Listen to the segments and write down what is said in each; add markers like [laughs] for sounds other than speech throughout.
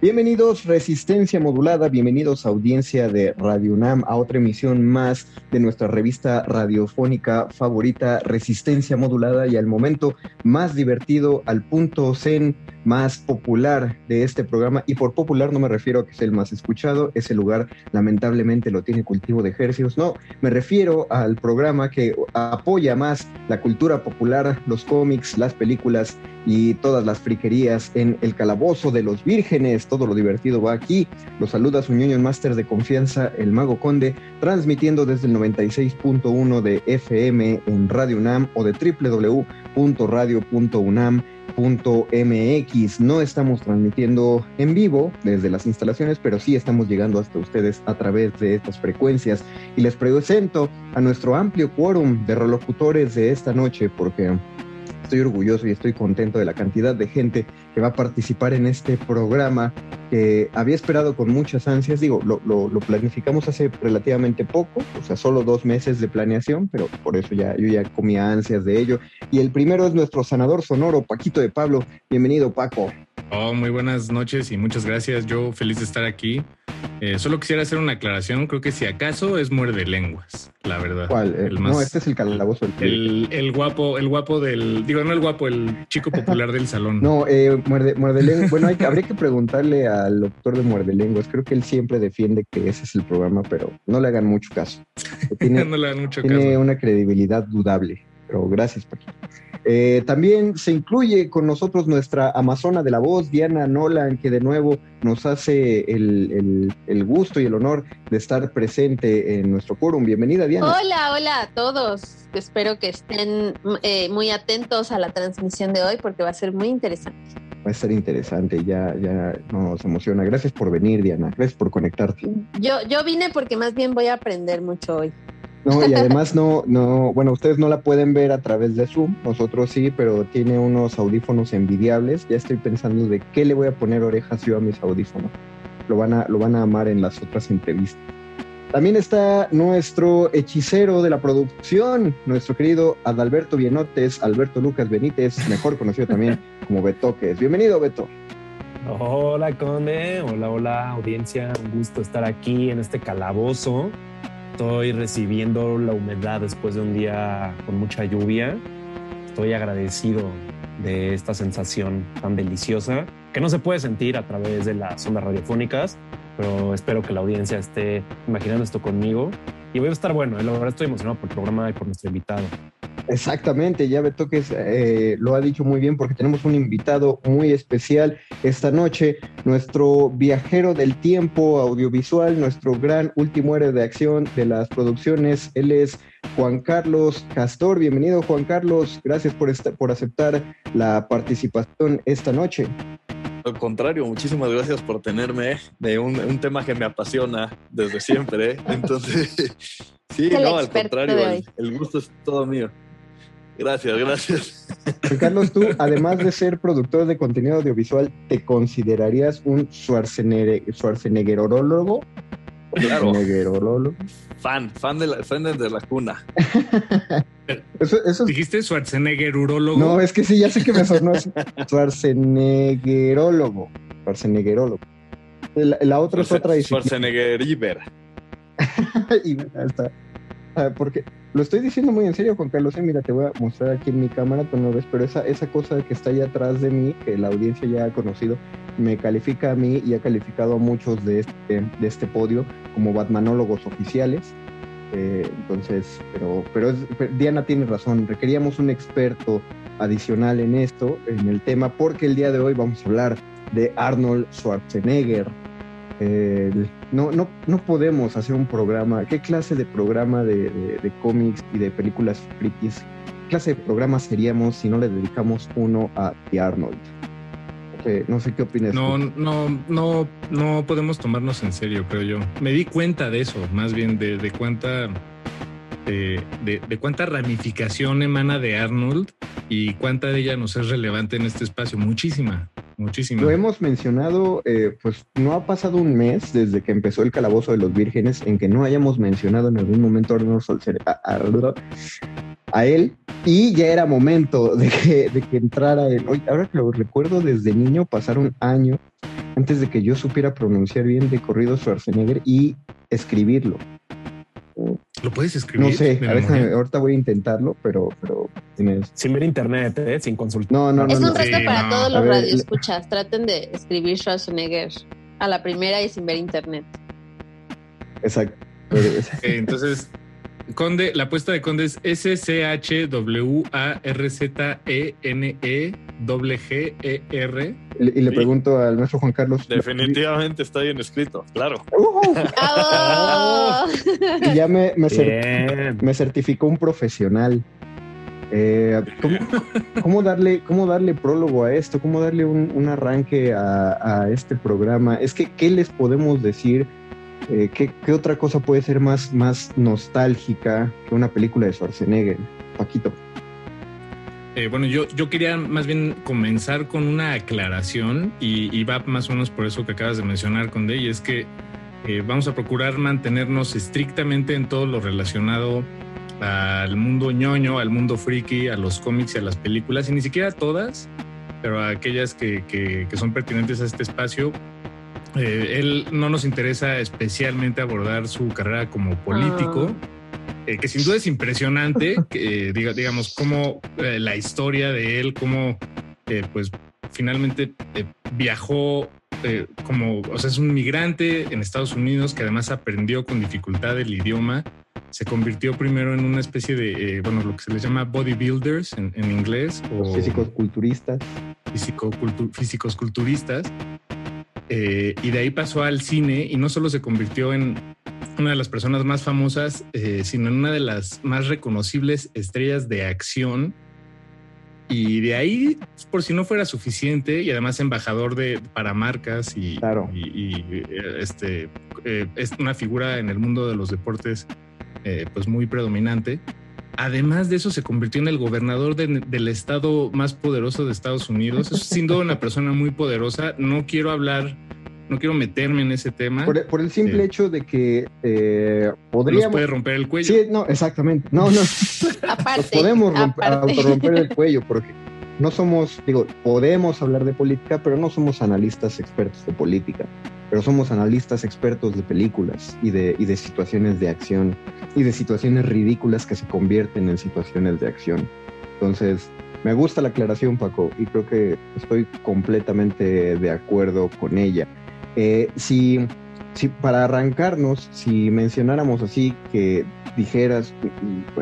Bienvenidos Resistencia Modulada, bienvenidos audiencia de Radio UNAM a otra emisión más de nuestra revista radiofónica favorita Resistencia Modulada y al momento más divertido, al punto zen más popular de este programa y por popular no me refiero a que es el más escuchado, ese lugar lamentablemente lo tiene cultivo de ejercicios, no, me refiero al programa que apoya más la cultura popular, los cómics, las películas y todas las friquerías en el calabozo de los vírgenes. Todo lo divertido va aquí. Los saluda su ñoño máster de confianza, el Mago Conde, transmitiendo desde el 96.1 de FM en Radio UNAM o de www.radio.unam.mx. No estamos transmitiendo en vivo desde las instalaciones, pero sí estamos llegando hasta ustedes a través de estas frecuencias. Y les presento a nuestro amplio quórum de relocutores de esta noche, porque estoy orgulloso y estoy contento de la cantidad de gente que va a participar en este programa que había esperado con muchas ansias. Digo, lo, lo, lo, planificamos hace relativamente poco, o sea, solo dos meses de planeación, pero por eso ya yo ya comía ansias de ello. Y el primero es nuestro sanador sonoro, Paquito de Pablo. Bienvenido, Paco. Oh, muy buenas noches y muchas gracias. Yo feliz de estar aquí. Eh, solo quisiera hacer una aclaración. Creo que si acaso es muerde lenguas, la verdad. ¿Cuál? El más, no, este es el calabozo. El, el, guapo, el guapo del. Digo, no el guapo, el chico [laughs] popular del salón. No, eh, muerde, muerde lenguas. [laughs] Bueno, hay, habría que preguntarle al doctor de muerde lenguas. Creo que él siempre defiende que ese es el programa, pero no le hagan mucho caso. [laughs] Tiene, no le hagan mucho tiene caso. una credibilidad dudable. Pero gracias, Paquito. Eh, también se incluye con nosotros nuestra Amazona de la voz, Diana Nolan, que de nuevo nos hace el, el, el, gusto y el honor de estar presente en nuestro quórum. Bienvenida, Diana. Hola, hola a todos. Espero que estén eh, muy atentos a la transmisión de hoy porque va a ser muy interesante. Va a ser interesante, ya, ya nos emociona. Gracias por venir, Diana. Gracias por conectarte. Yo, yo vine porque más bien voy a aprender mucho hoy. No, y [laughs] además no, no, bueno, ustedes no la pueden ver a través de Zoom, nosotros sí, pero tiene unos audífonos envidiables. Ya estoy pensando de qué le voy a poner orejas yo a mis audífonos. Lo van a, lo van a amar en las otras entrevistas. También está nuestro hechicero de la producción, nuestro querido Adalberto Bienotes, Alberto Lucas Benítez, mejor conocido también [laughs] como Betoques. Bienvenido, Beto. Hola, Conde. Hola, hola, audiencia. Un gusto estar aquí en este calabozo estoy recibiendo la humedad después de un día con mucha lluvia. Estoy agradecido de esta sensación tan deliciosa que no se puede sentir a través de las ondas radiofónicas, pero espero que la audiencia esté imaginando esto conmigo. Y voy a estar bueno, la verdad estoy emocionado por el programa y por nuestro invitado. Exactamente, ya Betoques eh, lo ha dicho muy bien porque tenemos un invitado muy especial esta noche, nuestro viajero del tiempo audiovisual, nuestro gran último héroe de acción de las producciones. Él es Juan Carlos Castor. Bienvenido Juan Carlos, gracias por, por aceptar la participación esta noche. Al contrario, muchísimas gracias por tenerme de un, un tema que me apasiona desde siempre. Entonces, [laughs] sí, no, al contrario, el gusto es todo mío. Gracias, gracias. Carlos, tú, además de ser productor de contenido audiovisual, ¿te considerarías un Schwarzenegger, Schwarzeneggerólogo? Claro. Fan, fan de la, fan de la cuna. [laughs] eso, ¿Dijiste Schwarzeneggerólogo? No, es que sí, ya sé que me sonó Schwarzeneggerólogo. Schwarzeneggerólogo. La, la otra es otra Schwarzenegger Iber. [laughs] y está. Ah, porque lo estoy diciendo muy en serio, Juan Carlos. Eh, mira, te voy a mostrar aquí en mi cámara, tú no ves, pero esa, esa cosa que está allá atrás de mí, que la audiencia ya ha conocido, me califica a mí y ha calificado a muchos de este, de este podio como batmanólogos oficiales. Eh, entonces, pero, pero, Diana tiene razón, requeríamos un experto adicional en esto, en el tema, porque el día de hoy vamos a hablar de Arnold Schwarzenegger, eh, no, no, no podemos hacer un programa. ¿Qué clase de programa de, cómics y de películas frikis? ¿Qué clase de programa seríamos si no le dedicamos uno a The Arnold? no sé qué opinas. No, no, no, no podemos tomarnos en serio, creo yo. Me di cuenta de eso, más bien de, de cuánta de, cuánta ramificación emana de Arnold y cuánta de ella nos es relevante en este espacio. Muchísima, muchísima. Lo hemos mencionado, eh, pues no ha pasado un mes desde que empezó el Calabozo de los Vírgenes en que no hayamos mencionado en algún momento a, a, a él y ya era momento de que, de que entrara él. ahora que lo recuerdo desde niño, pasaron años antes de que yo supiera pronunciar bien de corrido Schwarzenegger y escribirlo. ¿Lo puedes escribir? No sé, ahorita voy a intentarlo, pero, pero tienes... Sin ver internet, ¿eh? sin consultar. No, no, Es un reto para todos los radioescuchas. Traten de escribir Schwarzenegger a la primera y sin ver internet. Exacto. entonces, Conde, la apuesta de Conde es S-C-H-W-A-R-Z-E-N-E-G-G-E-R. Y le pregunto al nuestro Juan Carlos. Definitivamente está bien escrito, claro. y ya me, me, certificó un profesional. Eh, ¿cómo, darle, ¿Cómo darle prólogo a esto? ¿Cómo darle un, arranque a, a, este programa? Es que, ¿qué les podemos decir eh, ¿qué, otra cosa puede ser más, más nostálgica que una película de Schwarzenegger? Paquito. Eh, bueno, yo, yo quería más bien comenzar con una aclaración y, va más o menos por eso que acabas de mencionar, Conde, y es que eh, vamos a procurar mantenernos estrictamente en todo lo relacionado al mundo ñoño, al mundo friki, a los cómics y a las películas, y ni siquiera todas, pero aquellas que, que son pertinentes a este espacio, eh, él no nos interesa especialmente abordar su carrera como político, ah. Eh, que sin duda es impresionante, [laughs] que, diga, digamos, cómo eh, la historia de él, cómo pues finalmente viajó como, o sea, es un migrante en Estados Unidos que además aprendió con dificultad el idioma. Se convirtió primero en una especie de, bueno, lo que se les llama bodybuilders en, en inglés. O físicos culturistas. físicos culturistas eh, y de ahí pasó al cine y no solo se convirtió en una de las personas más famosas, eh, sino en una de las más reconocibles estrellas de acción. Y de ahí, por si no fuera suficiente, y además embajador de para marcas y, claro. y, este es una figura en el mundo de los deportes eh, pues muy predominante. Además de eso, se convirtió en el gobernador del estado más poderoso de Estados Unidos. Es sin duda una persona muy poderosa. No quiero hablar, no quiero meterme en ese tema. Por, el simple hecho de que eh, podríamos... puede romper el cuello. Sí, no, exactamente. No, no. [laughs] aparte, podemos romper el cuello porque no somos, digo, podemos hablar de política, pero no somos analistas expertos de política pero somos analistas expertos de películas y de, y de situaciones de acción y de situaciones ridículas que se convierten en situaciones de acción. Entonces, me gusta la aclaración, Paco, y creo que estoy completamente de acuerdo con ella. Eh, si, si para arrancarnos, si mencionáramos así que dijeras,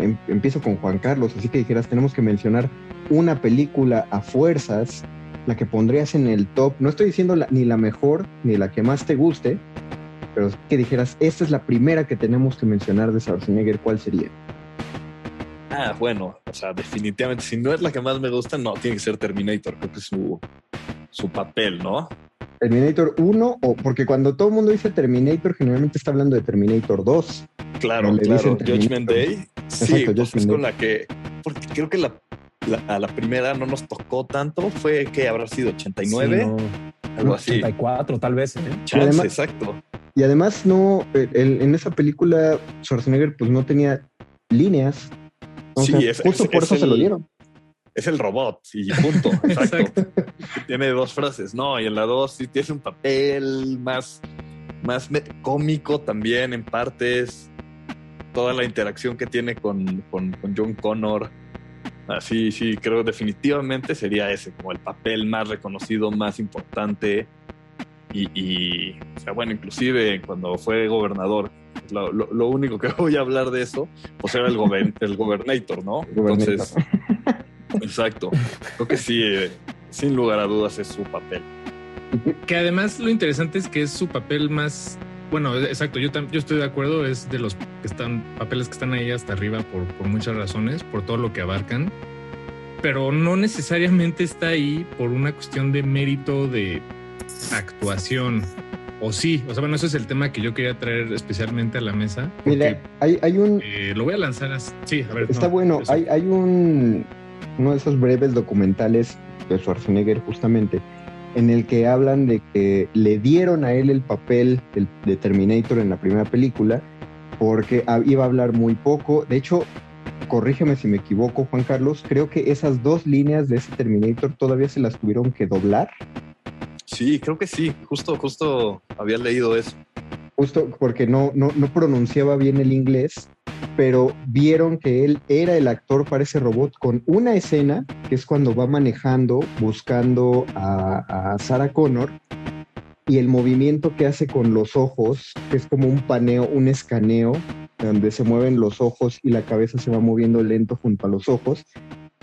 em, empiezo con Juan Carlos, así que dijeras, tenemos que mencionar una película a fuerzas, la que pondrías en el top, no estoy diciendo ni la mejor ni la que más te guste, pero que dijeras, esta es la primera que tenemos que mencionar de Schwarzenegger, ¿cuál sería? Ah, bueno, o sea, definitivamente, si no es la que más me gusta, no, tiene que ser Terminator, creo que es su, su papel, ¿no? Terminator 1, o porque cuando todo el mundo dice Terminator, generalmente está hablando de Terminator 2. Claro, claro, Judgment Day. sí, pues es con la que, porque creo que la, a la primera no nos tocó tanto, fue que habrá sido 89, algo así. 84 tal vez. ¿eh? Chance, exacto. Y además no, en esa película Schwarzenegger pues no tenía líneas. Sí, es, justo por eso se lo dieron es el robot y punto. [laughs] Exacto. tiene dos frases, ¿no? Y en la dos sí tiene un papel más, más cómico también en partes. Toda la interacción que tiene con, con, John Connor. Así, sí, creo definitivamente sería ese, como el papel más reconocido, más importante. Y, o sea, bueno, inclusive cuando fue gobernador, lo, lo, único que [laughs] voy a hablar de eso, pues era el, el gobernator, ¿no? Entonces, Exacto. Creo que sí, eh, sin lugar a dudas es su papel. Que además lo interesante es que es su papel más bueno, exacto, yo, yo estoy de acuerdo, es de los que están, papeles que están ahí hasta arriba por, por, muchas razones, por todo lo que abarcan, pero no necesariamente está ahí por una cuestión de mérito de actuación. O sí, o sea, bueno, ese es el tema que yo quería traer especialmente a la mesa. Mira, hay, hay un... Eh, lo voy a lanzar así. Sí, a ver. Está bueno, hay, hay un uno de esos breves documentales de Schwarzenegger justamente, en el que hablan de que le dieron a él el papel de Terminator en la primera película porque iba a hablar muy poco. De hecho, corrígeme si me equivoco, Juan Carlos, creo que esas dos líneas de ese Terminator todavía se las tuvieron que doblar. Sí, creo que sí, justo, justo había leído eso. Justo porque no, no, no pronunciaba bien el inglés pero vieron que él era el actor para ese robot con una escena, que es cuando va manejando, buscando a, Sarah Connor, y el movimiento que hace con los ojos, que es como un paneo, un escaneo, donde se mueven los ojos y la cabeza se va moviendo lento junto a los ojos,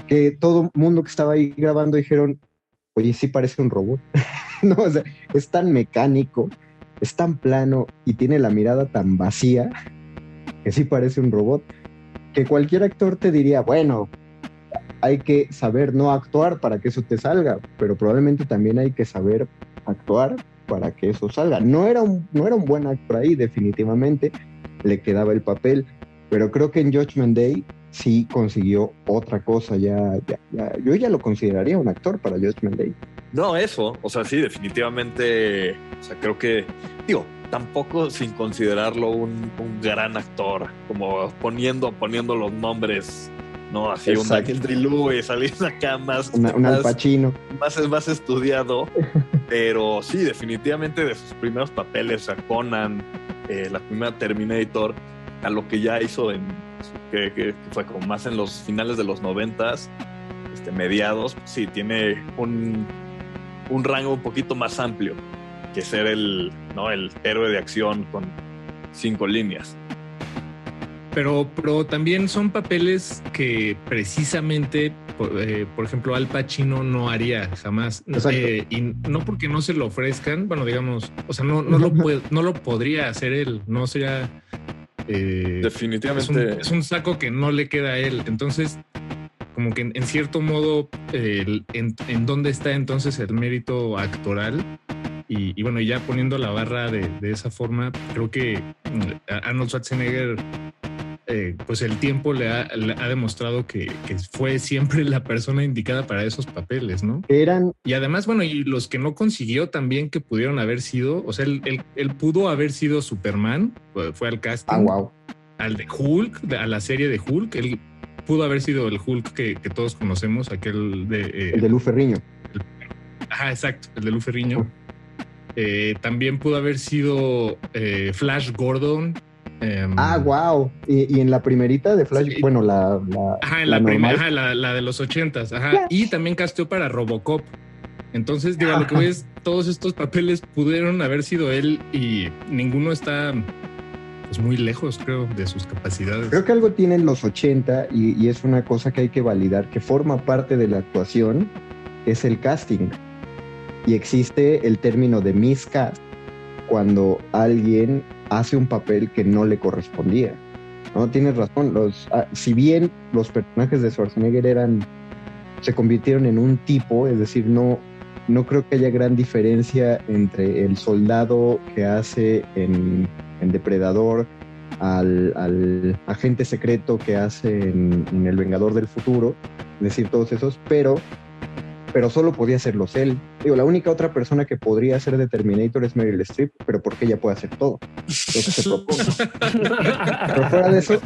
que todo el mundo que estaba ahí grabando dijeron, oye, sí parece un robot. [laughs] [laughs] no, o sea, es tan mecánico, es tan plano y tiene la mirada tan vacía que sí parece un robot, que cualquier actor te diría, bueno, hay que saber no actuar para que eso te salga, pero probablemente también hay que saber actuar para que eso salga. No era un, no era un buen actor ahí, definitivamente, le quedaba el papel, pero creo que en Judgment Day sí consiguió otra cosa, ya, yo ya lo consideraría un actor para Judgment Day. No, eso, o sea, sí, definitivamente, o sea, creo que, digo, tampoco sin considerarlo un, gran actor, como poniendo, poniendo los nombres, ¿no? Así un Daniel Lewis, [laughs] salir acá más, un más, más estudiado, [laughs] pero sí, definitivamente de sus primeros papeles a Conan, eh, la primera Terminator, a lo que ya hizo en, que, fue como más en los finales de los noventas, este, mediados, sí, tiene un, un rango un poquito más amplio que ser el, ¿no? el héroe de acción con cinco líneas. Pero, pero también son papeles que precisamente, por, eh, ejemplo, Al Pacino no haría jamás. Eh, y no porque no se lo ofrezcan, bueno, digamos, o sea, no, no, lo, no lo podría hacer él, no sería... Eh, Definitivamente. Es un, saco que no le queda a él. Entonces, como que en, cierto modo, en, en, dónde está entonces el mérito actoral y, bueno, ya poniendo la barra de, esa forma, creo que mm, Arnold Schwarzenegger, eh, pues el tiempo le ha, demostrado que, fue siempre la persona indicada para esos papeles, ¿no? Eran. Y además, bueno, y los que no consiguió también que pudieron haber sido, o sea, él, pudo haber sido Superman, fue al casting. Ah, wow. Al de Hulk, a la serie de Hulk, él pudo haber sido el Hulk que, todos conocemos, aquel de... Eh, el de Lu Ferriño. ajá, exacto, el de Lu Ferriño. Eh, también pudo haber sido eh, Flash Gordon. Em, ah, wow. Y, en la primerita de Flash, bueno, la, la, ajá, en la, primera, la, de los ochentas, ajá. Y también casteó para Robocop. Entonces, digo, lo que ves, todos estos papeles pudieron haber sido él y ninguno está pues muy lejos, creo, de sus capacidades. Creo que algo tienen los 80 y, es una cosa que hay que validar, que forma parte de la actuación, es el casting. Y existe el término de miscast cuando alguien hace un papel que no le correspondía. No, tienes razón. Los, ah, si bien los personajes de Schwarzenegger eran, se convirtieron en un tipo, es decir, no, no creo que haya gran diferencia entre el soldado que hace en, Depredador al, agente secreto que hace en, en, El Vengador del Futuro, es decir, todos esos, pero pero solo podía hacerlos él. Digo, la única otra persona que podría ser de Terminator es Meryl Streep, pero porque ella puede hacer todo. [laughs] pero fuera de eso,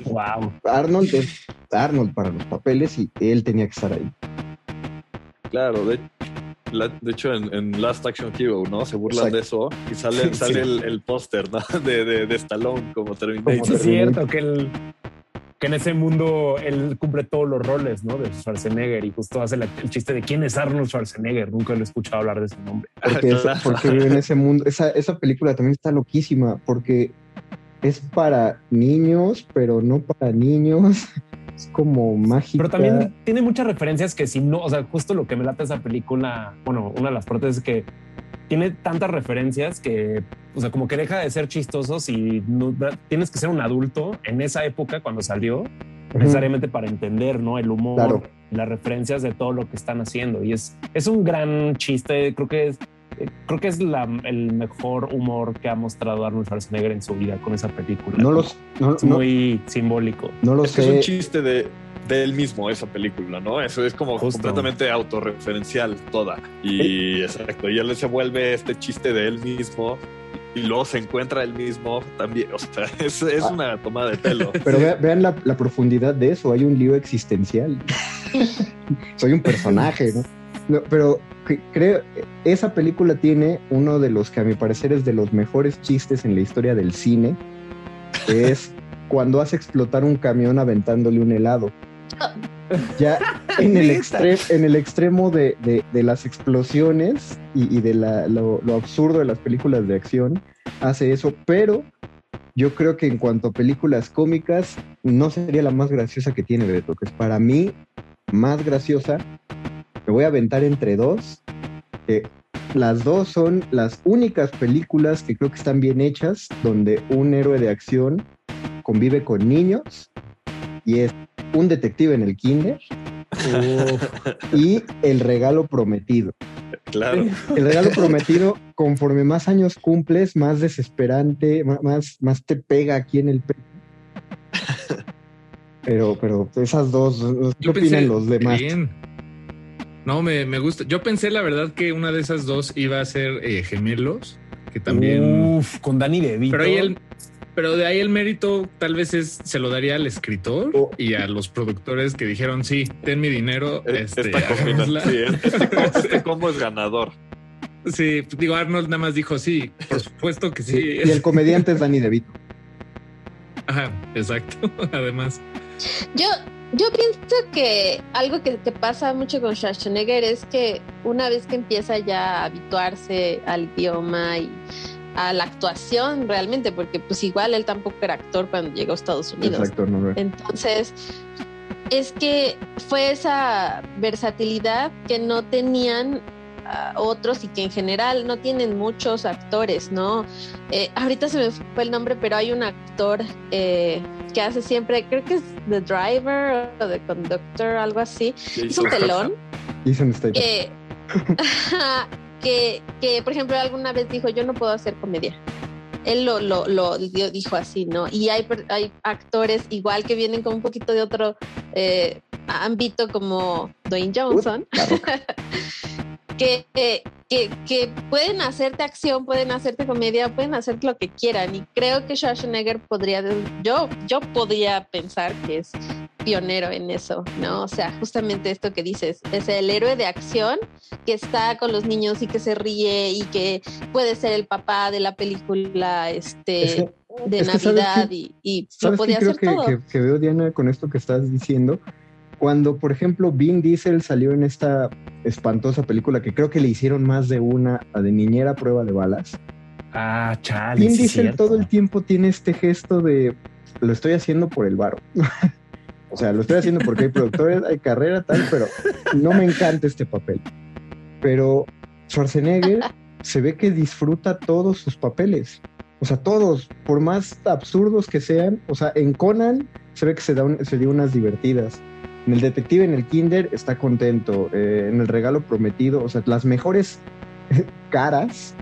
Arnold es Arnold para los papeles y él tenía que estar ahí. Claro, de, hecho en, Last Action Hero, ¿no? Se burlan de eso y sale, sale el, póster, ¿no? [laughs] De, de, de, Stallone como Terminator. Es cierto que el, que en ese mundo él cumple todos los roles, ¿no? De Schwarzenegger y justo hace el chiste de quién es Arnold Schwarzenegger. Nunca lo he escuchado hablar de ese nombre. Porque, [laughs] en ese mundo, esa, esa película también está loquísima porque es para niños, pero no para niños. [laughs] Es como mágica. Pero también tiene muchas referencias que si no, o sea, justo lo que me late esa película, bueno, una de las partes es que tiene tantas referencias que, o sea, como que deja de ser chistosos y tienes que ser un adulto en esa época cuando salió, necesariamente para entender, ¿no? El humor, las referencias de todo lo que están haciendo. Y es, es un gran chiste, creo que es, creo que es el mejor humor que ha mostrado Arnold Schwarzenegger en su vida con esa película. No los, es muy simbólico. No lo sé. Es un chiste de de él mismo esa película, ¿no? Eso es como completamente autorreferencial toda. Y exacto, y él se vuelve este chiste de él mismo y luego se encuentra él mismo también. O sea, [laughs] es, ah. una tomada de pelo. [laughs] Pero vean la, profundidad de eso. Hay un lío existencial. [laughs] Soy un personaje, ¿no? pero creo esa película tiene uno de los que a mi parecer es de los mejores chistes en la historia del cine. [laughs] es cuando hace explotar un camión aventándole un helado. Ya [laughs] en el, en el extremo de, las explosiones y, de lo, absurdo de las películas de acción, hace eso, pero yo creo que en cuanto a películas cómicas, no sería la más graciosa que tiene Beto, que es para mí más graciosa. Me voy a aventar entre dos. Las dos son las únicas películas que creo que están bien hechas, donde un héroe de acción convive con niños y es un detective en el kinder [laughs] y el regalo prometido. Claro. El regalo prometido, conforme más años cumples, más desesperante, más, más te pega aquí en el pecho. [laughs] Pero, pero esas dos, ¿qué opinan los demás? No, me, gusta. Yo pensé, la verdad, que una de esas dos iba a ser eh, gemelos, que también. Uf, con Dani DeVito. Pero ahí el, pero de ahí el mérito tal vez es, se lo daría al escritor oh. y a los productores que dijeron, sí, ten mi dinero. E-, este, esta este, [laughs] este, combo es ganador. Sí, digo, Arnold nada más dijo, sí, por supuesto que sí. Y el comediante es Danny DeVito. Ajá, exacto, [laughs] además. Yo, yo pienso que algo que, te pasa mucho con Schwarzenegger es que una vez que empieza ya a habituarse al idioma y a la actuación realmente, porque pues igual él tampoco era actor cuando llegó a Estados Unidos. Entonces, es que fue esa versatilidad que no tenían otros y que en general no tienen muchos actores, ¿no? Eh, ahorita se me fue el nombre, pero hay un actor eh, que hace siempre, creo que es The Driver o The Conductor, algo así. Es un telón. Que, [laughs] que, que, por ejemplo, alguna vez dijo, yo no puedo hacer comedia. Él lo, lo, lo dijo así, ¿no? Y hay, hay actores igual que vienen con un poquito de otro eh, ámbito como Dwayne Johnson, [laughs] que, que, que, pueden hacerte acción, pueden hacerte comedia, pueden hacer lo que quieran. Y creo que Schwarzenegger podría, yo, yo podría pensar que es pionero en eso, ¿no? O sea, justamente esto que dices, es el héroe de acción que está con los niños y que se ríe y que puede ser el papá de la película este, de Navidad y, y lo podía hacer todo. Que, que veo, Diana, con esto que estás diciendo, cuando, por ejemplo, Vin Diesel salió en esta espantosa película que creo que le hicieron más de una a de niñera prueba de balas. Ah, chale. Vin Diesel todo el tiempo tiene este gesto de lo estoy haciendo por el varo. [laughs] o sea, lo estoy haciendo porque hay productores, hay carrera, tal, pero no me encanta este papel. Pero Schwarzenegger se ve que disfruta todos sus papeles. O sea, todos, por más absurdos que sean. O sea, en Conan se ve que se, da se dio unas divertidas. En el detective, en el Kinder, está contento. Eh, en el regalo prometido, o sea, las mejores [laughs] caras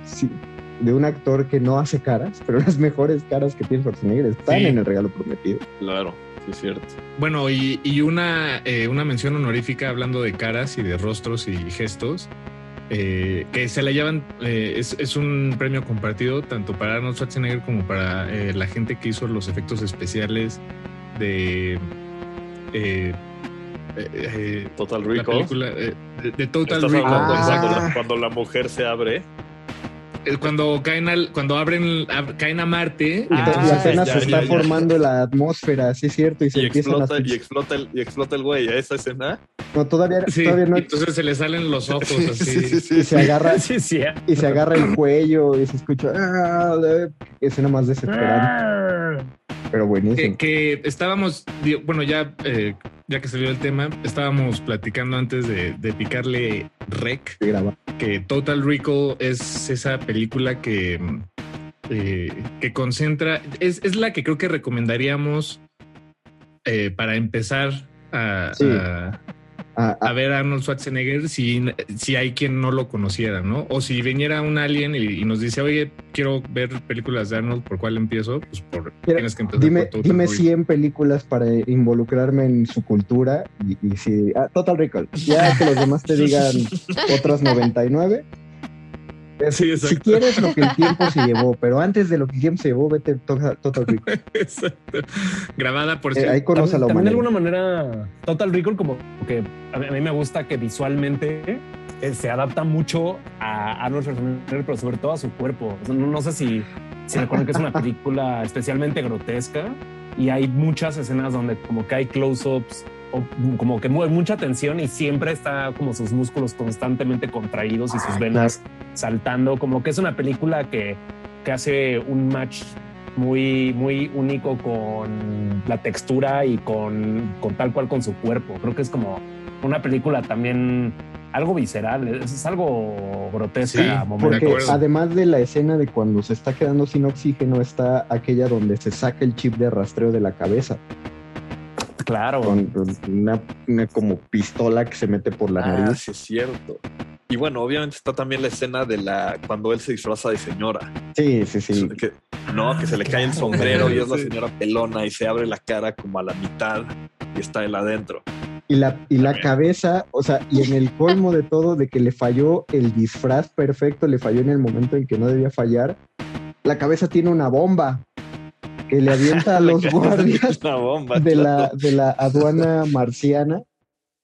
de un actor que no hace caras, pero las mejores caras que tiene Schwarzenegger están en el regalo prometido. Claro, sí es cierto. Bueno, y, una, eh, una mención honorífica hablando de caras y de rostros y gestos. Eh, que se la llevan, es, es, un premio compartido tanto para Arnold Schwarzenegger como para la gente que hizo los efectos especiales de eh, eh, Total Recall. película eh, de, Total Recall. Cuando, la mujer se abre. Cuando caen al, cuando abren, caen a Marte. y apenas se está formando la atmósfera, sí es cierto. Y, se explota, y explota el, y explota el güey, ¿a esa escena? No, todavía, todavía no. Entonces se le salen los ojos así. y se agarra, [laughs] y se agarra el cuello y se escucha. Ah, escena más desesperante. Pero buenísimo. Que, estábamos, bueno, ya ya que salió el tema, estábamos platicando antes de, picarle rec, que Total Recall es esa película que, eh, que concentra, es, la que creo que recomendaríamos eh, para empezar a, a, ver a Arnold Schwarzenegger si, si hay quien no lo conociera, ¿no? O si viniera un alien y, nos dice, oye, quiero ver películas de Arnold, ¿por cuál empiezo? Pues por, tienes que empezar dime, Dime 100 películas para involucrarme en su cultura y, y si... Ah, Total Recall. Ya que los demás te [laughs] digan otras 99 si quieres lo que el tiempo se [laughs] llevó, pero antes de lo que el tiempo se llevó, vete Total, Recall. Exacto. Grabada por eh, ahí conoce la También de alguna manera, Total Recall, como que a mí, me gusta que visualmente eh, se adapta mucho a Arnold Schwarzenegger, pero sobre todo a su cuerpo. No, sé si, si recuerdan que es una [laughs] película especialmente grotesca y hay muchas escenas donde como que hay close-ups como que mueve mucha tensión y siempre está como sus músculos constantemente contraídos y sus venas saltando, como que es una película que, que hace un match muy, muy único con la textura y con, con tal cual con su cuerpo. Creo que es como una película también algo visceral, es, algo grotesca. porque además de la escena de cuando se está quedando sin oxígeno, está aquella donde se saca el chip de rastreo de la cabeza. Claro. Con una, como pistola que se mete por la ah, nariz. Sí, es cierto. Y bueno, obviamente está también la escena de la cuando él se disfraza de señora. Sí, sí, sí. no, que se le cae el sombrero y es la señora pelona y se abre la cara como a la mitad y está él adentro. Y la, y la cabeza, o sea, y en el colmo de todo, de que le falló el disfraz perfecto, le falló en el momento en que no debía fallar, la cabeza tiene una bomba que le avienta a [laughs] los guardias de, la, de la aduana marciana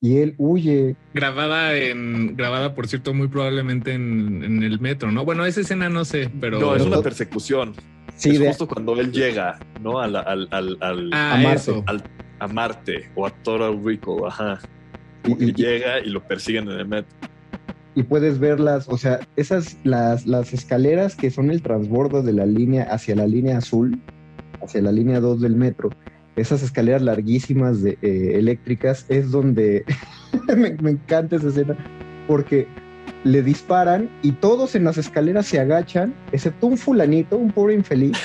y él huye. Grabada en, grabada, por cierto, muy probablemente en, el metro, ¿no? Bueno, esa escena no sé, pero. No, es una persecución. Sí, es justo cuando él llega, ¿no? Al, al, al, ah, a Marte. a Marte o a Total Rico, ajá. Y, llega y lo persiguen en el metro. Y puedes verlas, o sea, esas, las, las escaleras que son el transbordo de la línea hacia la línea azul, hacia la línea 2 del metro, esas escaleras larguísimas de, eh, eléctricas, es donde [laughs] me, encanta esa escena, porque le disparan y todos en las escaleras se agachan, excepto un fulanito, un pobre infeliz,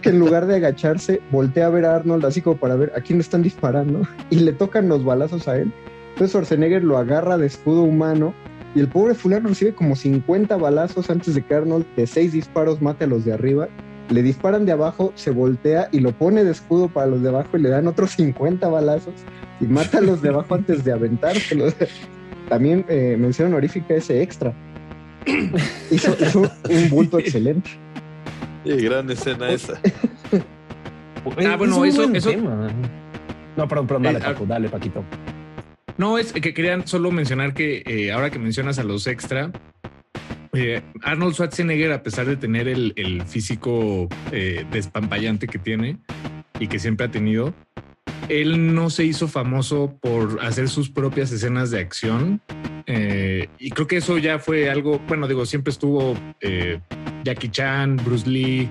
que en lugar de agacharse voltea a ver a Arnold así como para ver a quién le están disparando y le tocan los balazos a él. Entonces Schwarzenegger lo agarra de escudo humano y el pobre fulano recibe como 50 balazos antes de que Arnold de seis disparos mate a los de arriba le disparan de abajo, se voltea y lo pone de escudo para los de abajo y le dan otros 50 balazos y mata a los de abajo antes de aventárselos. [laughs] También eh, mención honorífica ese extra. [clears throat] hizo, un bulto [laughs] excelente. Qué gran escena esa. [laughs] ah, bueno, eso, eso... No, perdón, perdón, dale, eh, Paco, dale, Paquito. No, es que querían solo mencionar que eh, ahora que mencionas a los extra, eh, Arnold Schwarzenegger, a pesar de tener el, físico eh, despampallante que tiene y que siempre ha tenido, él no se hizo famoso por hacer sus propias escenas de acción. Eh, y creo que eso ya fue algo, bueno, digo, siempre estuvo Jackie Chan, Bruce Lee,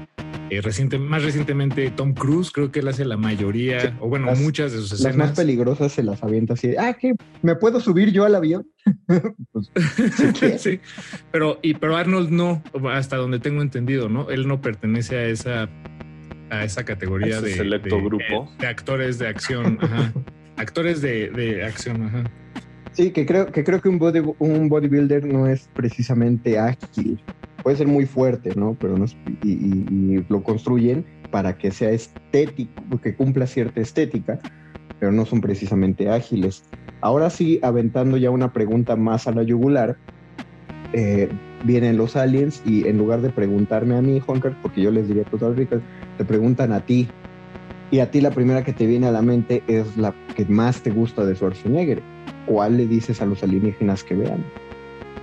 eh, reciente, más recientemente Tom Cruise, creo que él hace la mayoría, o bueno, muchas de sus escenas. Las más peligrosas se las avienta así, ah, ¿qué? ¿Me puedo subir yo al avión? [laughs] pues, [laughs] sí, pero, y, pero Arnold no, hasta donde tengo entendido, ¿no? Él no pertenece a esa, a esa categoría de, selecto grupo. De, actores de acción, ajá. actores de, de acción, ajá. Sí, que creo que, creo que un, body, un bodybuilder no es precisamente ágil. Puede ser muy fuerte, ¿no? Pero no y, lo construyen para que sea estético, que cumpla cierta estética, pero no son precisamente ágiles. Ahora sí, aventando ya una pregunta más a la yugular, eh, vienen los aliens y en lugar de preguntarme a mí, Juancar, porque yo les diría total ricas, te preguntan a ti. Y a ti la primera que te viene a la mente es la que más te gusta de Schwarzenegger ¿cuál le dices a los alienígenas que vean?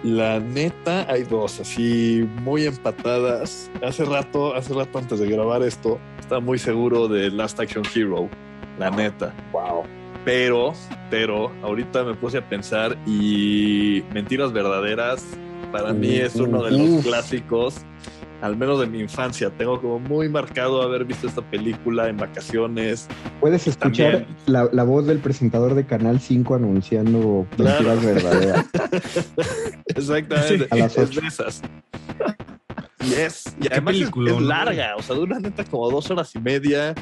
La neta, hay dos así muy empatadas. Hace rato, hace rato antes de grabar esto, estaba muy seguro de Last Action Hero. La neta. Wow. Pero, pero, ahorita me puse a pensar y Mentiras Verdaderas, para mí es uno de los clásicos al menos de mi infancia. Tengo como muy marcado haber visto esta película en vacaciones. Puedes escuchar la, voz del presentador de Canal 5 anunciando mentiras verdaderas. [laughs] Exactamente. A las es de esas. Y es, y además es, larga, o sea, dura neta como dos horas y media.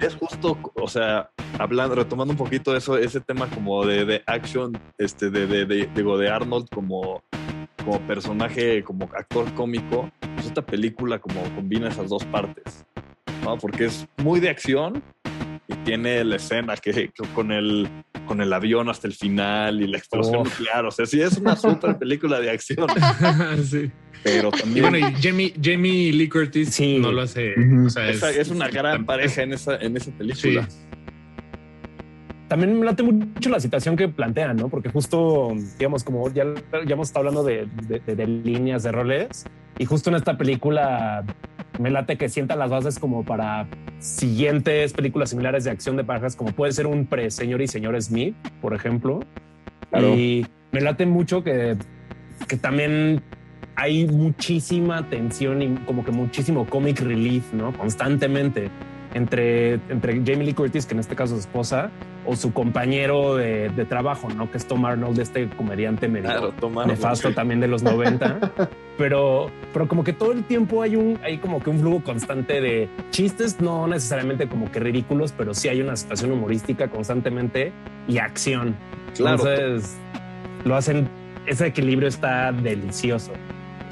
Es justo, o sea, hablando, retomando un poquito eso, ese tema como de, de action, este, de, de, de, digo, de Arnold como como personaje, como actor cómico, pues esta película como combina esas dos partes, ¿no? Porque es muy de acción y tiene la escena que, con el con el avión hasta el final y la explosión nuclear, o sea, sí es una super película de acción. [laughs] sí. Pero también. Y bueno, y Jamie, Jamie Lee Curtis sí. no lo hace. o sea, es, es, una gran pareja en esa, en esa película. Sí también me late mucho la situación que plantean, ¿no? Porque justo, digamos, como ya, ya hemos estado hablando de, de, líneas de roles, y justo en esta película me late que sientan las bases como para siguientes películas similares de acción de parejas, como puede ser un pre-señor y señor Smith, por ejemplo. Y me late mucho que, que también hay muchísima tensión y como que muchísimo comic relief, ¿no? Constantemente entre, entre Jamie Lee Curtis, que en este caso es esposa, o su compañero de, trabajo, ¿no? Que es Tom Arnold, este comediante medio nefasto también de los 90. [laughs] pero, pero como que todo el tiempo hay un, hay como que un flujo constante de chistes, no necesariamente como que ridículos, pero sí hay una situación humorística constantemente y acción. Claro. Entonces, lo hacen, ese equilibrio está delicioso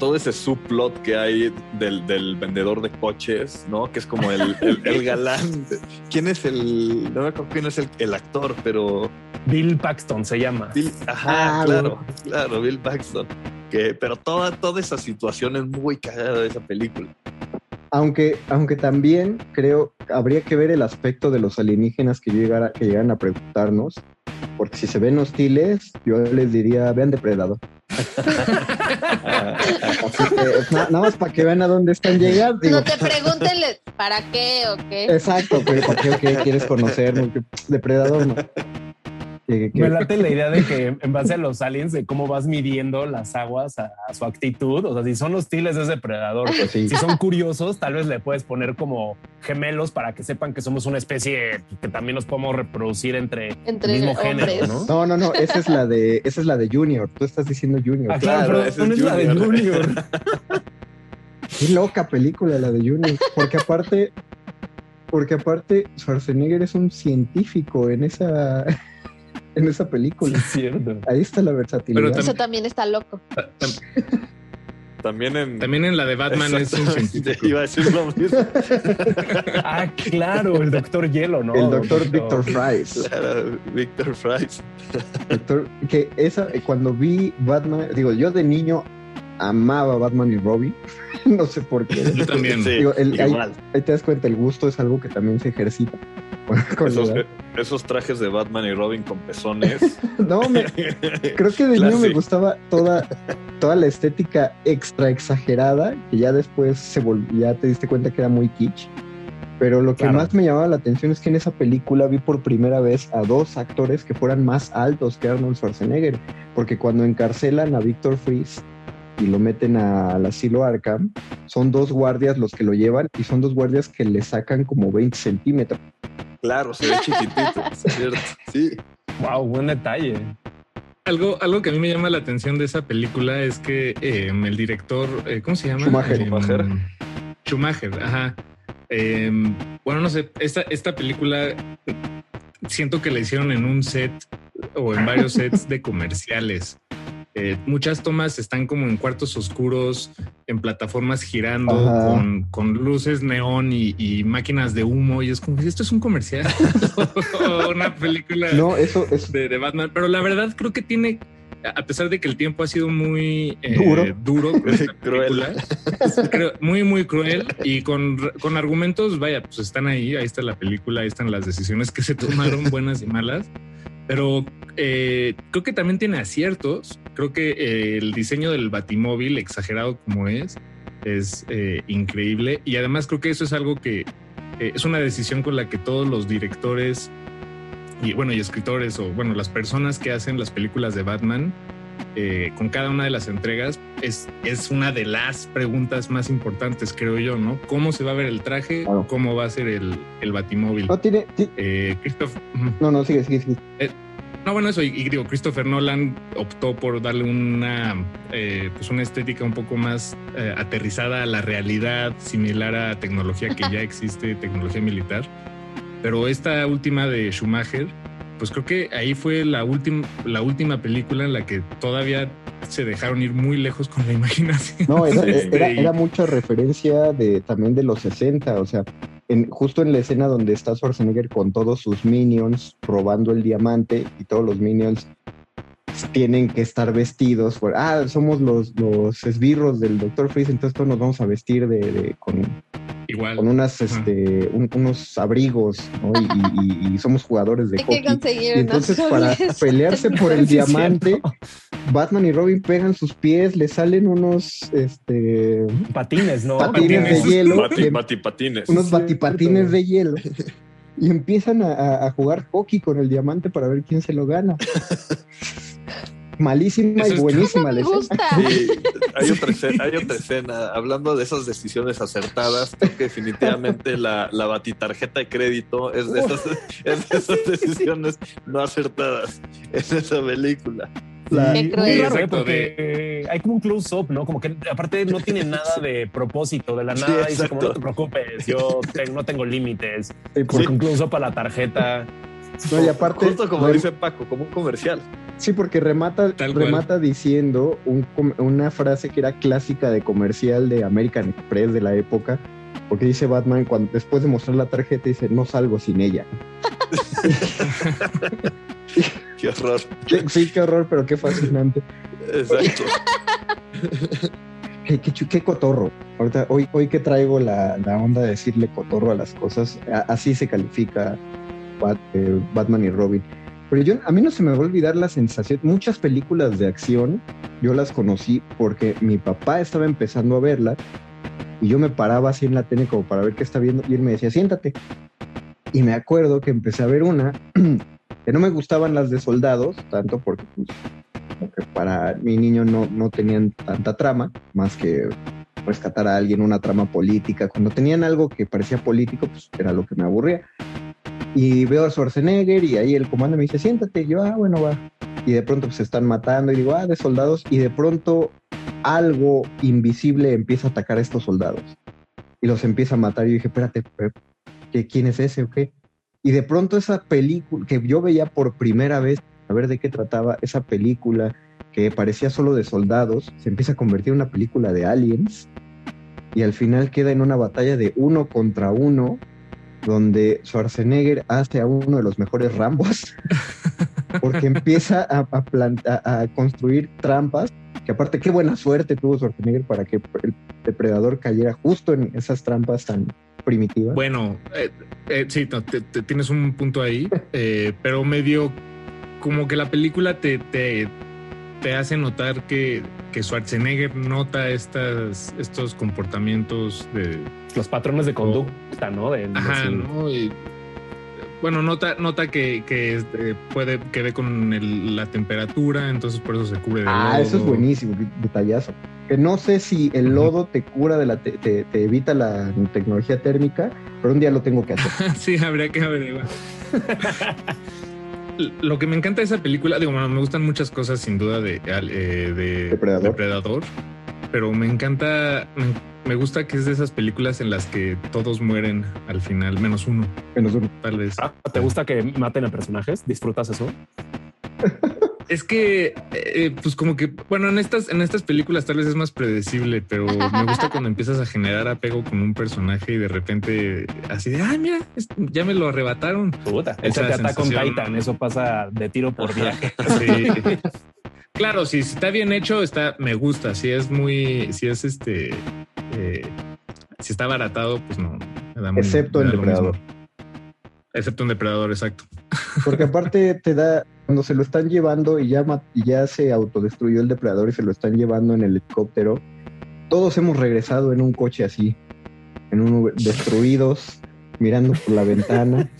todo ese subplot que hay del, del, vendedor de coches, ¿no? Que es como el, el, [laughs] galán. ¿Quién es el.? No me acuerdo quién es el, el actor, pero. Bill Paxton se llama. ajá, ah, claro, claro, Bill Paxton. Que, pero toda, toda esa situación es muy cagada de esa película. Aunque, aunque también creo habría que ver el aspecto de los alienígenas que, llegara, que llegan a preguntarnos, porque si se ven hostiles, yo les diría, vean depredador. Nada más para que vean a dónde están llegando. no te pregunten para qué o qué. Exacto, pero para qué o qué quieres conocer, depredador no. Me late la idea de que en base a los aliens, de cómo vas midiendo las aguas a, su actitud. O sea, si son hostiles es depredador. Pues si son curiosos, tal vez le puedes poner como gemelos para que sepan que somos una especie que también nos podemos reproducir entre, entre mismo género, ¿no? No, no, no. Esa es la de, esa es la de Junior. Tú estás diciendo Junior. Ah, claro, esa es, la de Junior. [laughs] Qué loca película la de Junior. Porque aparte, porque aparte Schwarzenegger es un científico en esa en esa película. es cierto. Ahí está la versatilidad. Eso también está loco. También en, también en la de Batman es un científico. [laughs] Iba a decir lo mismo. [laughs] ah, claro, el doctor Hielo, ¿no? El doctor Victor Fries. Claro, Victor Fries. Doctor, que esa, cuando vi Batman, digo, yo de niño amaba Batman y Robin. [laughs] no sé por qué. Yo también. Digo, el, ahí, ahí, te das cuenta, el gusto es algo que también se ejercita. [laughs] esos, trajes de Batman y Robin con pezones. [laughs] no, creo que de niño me gustaba toda, toda la estética extra exagerada, que ya después se ya te diste cuenta que era muy kitsch. Pero lo que más me llamaba la atención es que en esa película vi por primera vez a dos actores que fueran más altos que Arnold Schwarzenegger. Porque cuando encarcelan a Victor Fries, y lo meten al asilo Arkham, son dos guardias los que lo llevan y son dos guardias que le sacan como 20 centímetros. Claro, se ve chiquitito, [laughs] es cierto. Sí. Wow, buen detalle. Algo, algo que a mí me llama la atención de esa película es que em, el director, eh, ¿cómo se llama? Schumacher. Em, Schumacher, ajá. Em, bueno, no sé, esta, esta película siento que la hicieron en un set o en varios sets de comerciales. Eh, muchas tomas están como en cuartos oscuros, en plataformas girando, con, luces neón y, máquinas de humo. Y es como, esto es un comercial o [laughs] una película no, eso, De, Batman. Pero la verdad creo que tiene, a pesar de que el tiempo ha sido muy eh, duro, duro [laughs] cruel. muy, muy cruel y con, con argumentos, vaya, pues están ahí, ahí está la película, ahí están las decisiones que se tomaron, buenas y malas. Pero eh, creo que también tiene aciertos. Creo que eh, el diseño del batimóvil, exagerado como es, es eh, increíble. Y además creo que eso es algo que es una decisión con la que todos los directores y bueno, y escritores o bueno, las personas que hacen las películas de Batman con cada una de las entregas es, es una de las preguntas más importantes, creo yo, ¿no? ¿Cómo se va a ver el traje? ¿Cómo va a ser el, el batimóvil? No tiene. no, no, sigue, sigue, sigue. No, bueno, eso, y, digo, Christopher Nolan optó por darle una, eh, pues una estética un poco más eh, aterrizada a la realidad, similar a tecnología que ya [laughs] existe, tecnología militar. Pero esta última de Schumacher, pues creo que ahí fue la, última la última película en la que todavía se dejaron ir muy lejos con la imaginación. No, era, [laughs] era mucha referencia de también de los 60, o sea, justo en la escena donde está Schwarzenegger con todos sus minions robando el diamante y todos los minions tienen que estar vestidos. ah, somos los, los esbirros del Dr. Freeze, entonces todos nos vamos a vestir de, con, Igual. con unas, este, unos abrigos, y, somos jugadores de hockey. y entonces para pelearse [laughs] por el diamante, Batman y Robin pegan sus pies, le salen unos este patines, ¿no? Patines, de hielo. batipatines. Unos batipatines de hielo. Y empiezan a, jugar hockey con el diamante para ver quién se lo gana. [laughs] malísima y buenísima la escena. hay, otra escena, hay otra escena. Hablando de esas decisiones acertadas, creo que definitivamente la, la batitarjeta de crédito es de, esas, es de esas [laughs] decisiones no acertadas en esa película. porque hay como un close-up, ¿no? Como que aparte no tiene nada de propósito, de la nada. dice como no te preocupes, yo no tengo límites. Porque un close-up a la tarjeta. No, y aparte, Justo como dice Paco, como un comercial. Sí, porque remata, remata diciendo una frase que era clásica de comercial de American Express de la época, porque dice Batman, cuando, después de mostrar la tarjeta, dice, no salgo sin ella. [laughs] qué horror. sí, qué horror, pero qué fascinante. Exacto. qué, cotorro. Ahorita, hoy, hoy que traigo la, onda de decirle cotorro a las cosas, así se califica eh, Batman y Robin. Pero yo, a mí no se me va a olvidar la sensación. Muchas películas de acción yo las conocí porque mi papá estaba empezando a verlas y yo me paraba así en la tele como para ver qué está viendo y él me decía, siéntate. Y me acuerdo que empecé a ver una [clears throat] que no me gustaban las de soldados, tanto porque, pues, para mi niño no, no tenían tanta trama, más que rescatar a alguien, una trama política. Cuando tenían algo que parecía político, pues era lo que me aburría. Y veo a Schwarzenegger y ahí el comando me dice, siéntate. Y yo, ah, bueno, va. Y de pronto pues, se están matando y digo, ah, de soldados. Y de pronto algo invisible empieza a atacar a estos soldados. Y los empieza a matar. Y dije, espérate, ¿quién es ese o qué? Y de pronto esa película que yo veía por primera vez, a ver de qué trataba, esa película que parecía solo de soldados, se empieza a convertir en una película de aliens. Y al final queda en una batalla de uno contra uno donde Schwarzenegger hace a uno de los mejores Rambos, [laughs] porque empieza a, a, construir trampas, que aparte qué buena suerte tuvo Schwarzenegger para que el depredador cayera justo en esas trampas tan primitivas. Bueno, eh, eh, sí, tienes un punto ahí, eh, pero medio como que la película te, te, te hace notar que, que Schwarzenegger nota estas, estos comportamientos de los patrones de conducta, ¿no? De, Ajá, ¿no? bueno, nota, nota que, que este, puede que ve con la temperatura, entonces por eso se cubre de Ah, eso es buenísimo, detallazo. que no sé si el lodo te cura de la te, te, evita la tecnología térmica, pero un día lo tengo que hacer. [laughs] sí, habría que averiguar. [laughs] lo que me encanta de esa película, digo, bueno, me gustan muchas cosas sin duda de, eh, de Depredador. Pero me encanta, me, gusta que es de esas películas en las que todos mueren al final, menos uno. Menos uno. Tal vez. Ah, ¿Te gusta que maten a personajes? ¿Disfrutas eso? [laughs] Es que, eh, pues como que, bueno, en estas, en estas películas tal vez es más predecible, pero me gusta cuando empiezas a generar apego con un personaje y de repente así de, ay, mira, ya me lo arrebataron. Puta, eso te ataca con Titan, eso pasa de tiro por viaje. [laughs] claro, si está bien hecho, está, me gusta. Si es muy, si es este, eh, si está baratado, pues no. Me da Excepto el depredador. Excepto un depredador, exacto. Porque aparte te da, cuando se lo están llevando y ya, ya se autodestruyó el depredador y se lo están llevando en el helicóptero, todos hemos regresado en un coche así, en un destruidos, mirando por la ventana,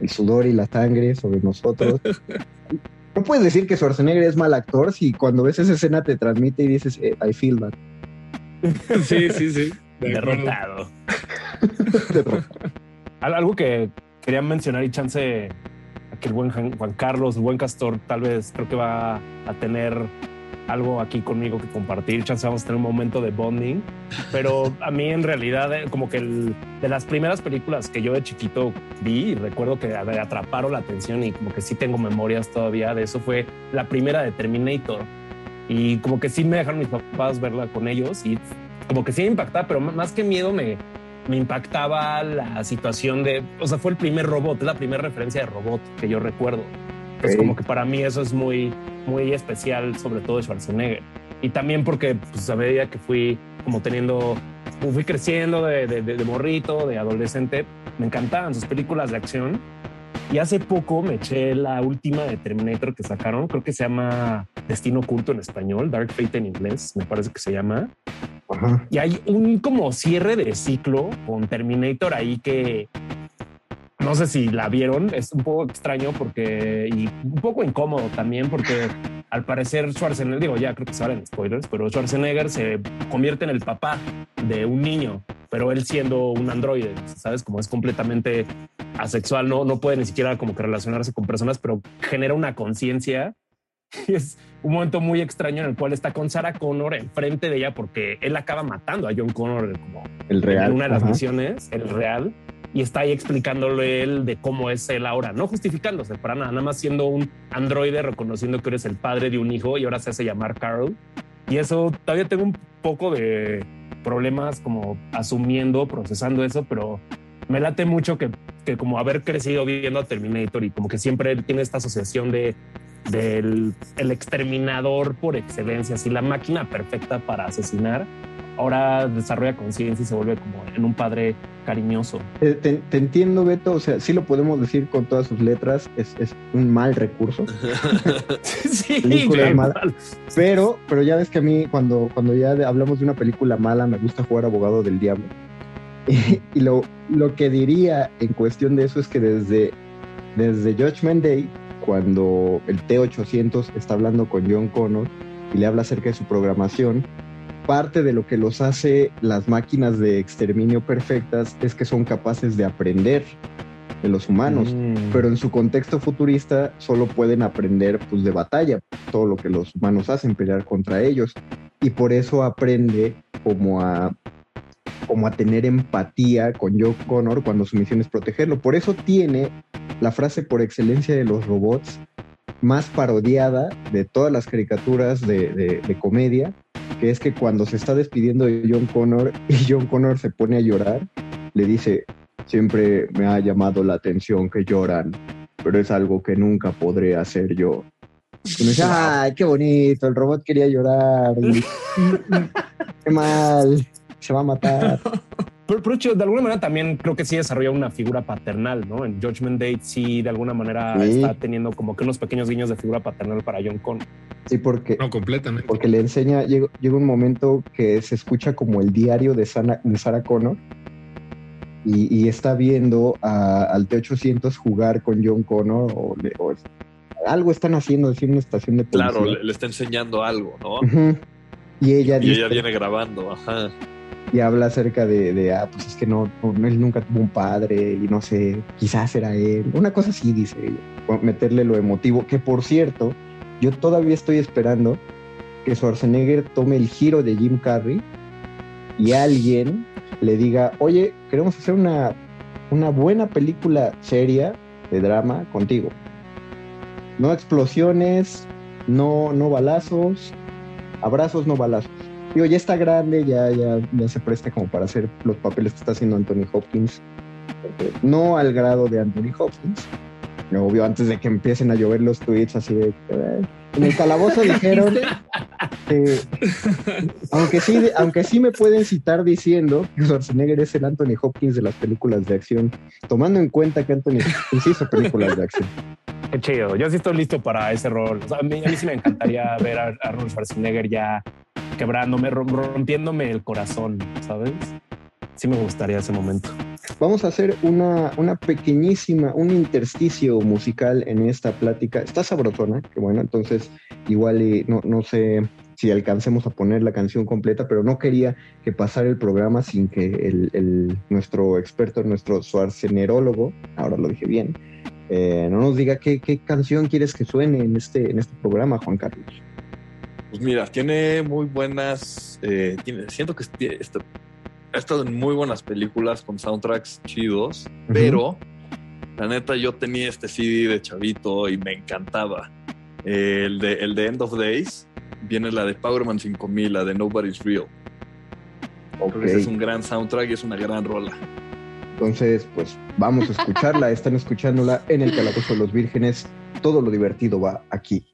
el sudor y la sangre sobre nosotros. [laughs] No puedes decir que Schwarzenegger es mal actor si cuando ves esa escena te transmite y dices, eh, I feel that. [laughs] Sí, sí, sí. Derrotado. [laughs] Algo que quería mencionar y chance que el buen Juan Carlos, el buen Castor, tal vez creo que va a tener algo aquí conmigo que compartir. Chance vamos a tener un momento de bonding. Pero a mí, en realidad, eh, como que el, de las primeras películas que yo de chiquito vi, y recuerdo que atraparon la atención y como que sí tengo memorias todavía de eso, fue la primera de Terminator. Y como que sí me dejaron mis papás verla con ellos y como que sí me impactaba, pero más que miedo me, me impactaba la situación de, o sea, fue el primer robot, la primera referencia de robot que yo recuerdo. Es como que para mí eso es muy, muy especial, sobre todo de Schwarzenegger. Y también porque, pues, a medida que fui como teniendo, fui creciendo de, de, de, de morrito, de adolescente, me encantaban sus películas de acción. Y hace poco me eché la última de Terminator que sacaron, creo que se llama Destino Oculto en español, Dark Fate en inglés, me parece que se llama. Y hay un como cierre de ciclo con Terminator ahí que no sé si la vieron, es un poco extraño porque y un poco incómodo también porque al parecer Schwarzenegger, digo ya creo que se hablan spoilers, pero Schwarzenegger se convierte en el papá de un niño, pero él siendo un androide, sabes, como es completamente asexual, no, no puede ni siquiera como que relacionarse con personas, pero genera una conciencia [laughs] y es un momento muy extraño en el cual está con Sarah Connor enfrente de ella porque él acaba matando a John Connor como el real. en una de las misiones, el real, y está ahí explicándole él de cómo es él ahora, no justificándose para nada, nada más siendo un androide reconociendo que eres el padre de un hijo y ahora se hace llamar Carl. Y eso todavía tengo un poco de problemas como asumiendo, procesando eso, pero me late mucho que, que como haber crecido viendo a Terminator y como que siempre tiene esta asociación de del el exterminador por excelencia, así la máquina perfecta para asesinar, ahora desarrolla conciencia y se vuelve como en un padre cariñoso. Te, entiendo, Beto, o sea, sí lo podemos decir con todas sus letras, es, un mal recurso. [laughs] sí, [laughs] Pero, pero ya ves que a mí cuando, cuando ya hablamos de una película mala me gusta jugar abogado del diablo. [laughs] Y, lo, lo que diría en cuestión de eso es que desde, desde Judgment Day cuando el T-800 está hablando con John Connor y le habla acerca de su programación, parte de lo que los hace las máquinas de exterminio perfectas es que son capaces de aprender de los humanos, mm. pero en su contexto futurista solo pueden aprender pues, de batalla, todo lo que los humanos hacen, pelear contra ellos, y por eso aprende como a como a tener empatía con John Connor cuando su misión es protegerlo. Por eso tiene la frase por excelencia de los robots más parodiada de todas las caricaturas de, comedia, que es que cuando se está despidiendo de John Connor [laughs] y John Connor se pone a llorar, le dice, siempre me ha llamado la atención que lloran, pero es algo que nunca podré hacer yo. Y me dice, [laughs] ay, qué bonito, el robot quería llorar. qué mal se va a matar. [laughs] Pero, pero, de alguna manera también creo que sí desarrolla una figura paternal, ¿no? En Judgment Day sí, de alguna manera está teniendo como que unos pequeños guiños de figura paternal para John Connor. Sí, porque... No, completamente. Porque le enseña, llega, un momento que se escucha como el diario de, Sarah Connor y, está viendo al T-800 jugar con John Connor o, algo están haciendo, es una estación de policía. Claro, le, está enseñando algo, ¿no? Y ella, y ella viene grabando, ajá. Y habla acerca de, ah, pues es que no, él nunca tuvo un padre y no sé, quizás era él. Una cosa así, dice ella. Meterle lo emotivo, que por cierto, yo todavía estoy esperando que Schwarzenegger tome el giro de Jim Carrey y alguien le diga, oye, queremos hacer una, una buena película seria de drama contigo. No explosiones, no, no balazos, abrazos, no balazos. Digo, ya está grande, ya, ya, ya se presta como para hacer los papeles que está haciendo Anthony Hopkins. No al grado de Anthony Hopkins. Obvio, antes de que empiecen a llover los tweets así de... En el calabozo [laughs] dijeron que, aunque sí, aunque sí me pueden citar diciendo que Schwarzenegger es el Anthony Hopkins de las películas de acción, tomando en cuenta que Anthony Hopkins hizo películas de acción. Qué chido. Yo sí estoy listo para ese rol. a, mí, sí me encantaría ver a Arnold Schwarzenegger ya quebrándome, rompiéndome el corazón, ¿sabes? Sí me gustaría ese momento. Vamos a hacer una, una pequeñísima, un intersticio musical en esta plática. Está sabrosona, que bueno, entonces igual no, no sé si alcancemos a poner la canción completa, pero no quería que pasara el programa sin que el, nuestro experto, nuestro suarcenerólogo, ahora lo dije bien, eh, no nos diga qué, canción quieres que suene en este, en este programa, Juan Carlos. Pues mira, tiene muy buenas, eh, siento que ha estado en muy buenas películas con soundtracks chidos, pero la neta yo tenía este CD de chavito y me encantaba. el, de, el de End of Days viene la de Powerman 5000, la de Nobody's Real. es un gran soundtrack y es una gran rola. Entonces, pues vamos a escucharla. [laughs] Están escuchándola en el Calabozo de los Vírgenes. Todo lo divertido va aquí.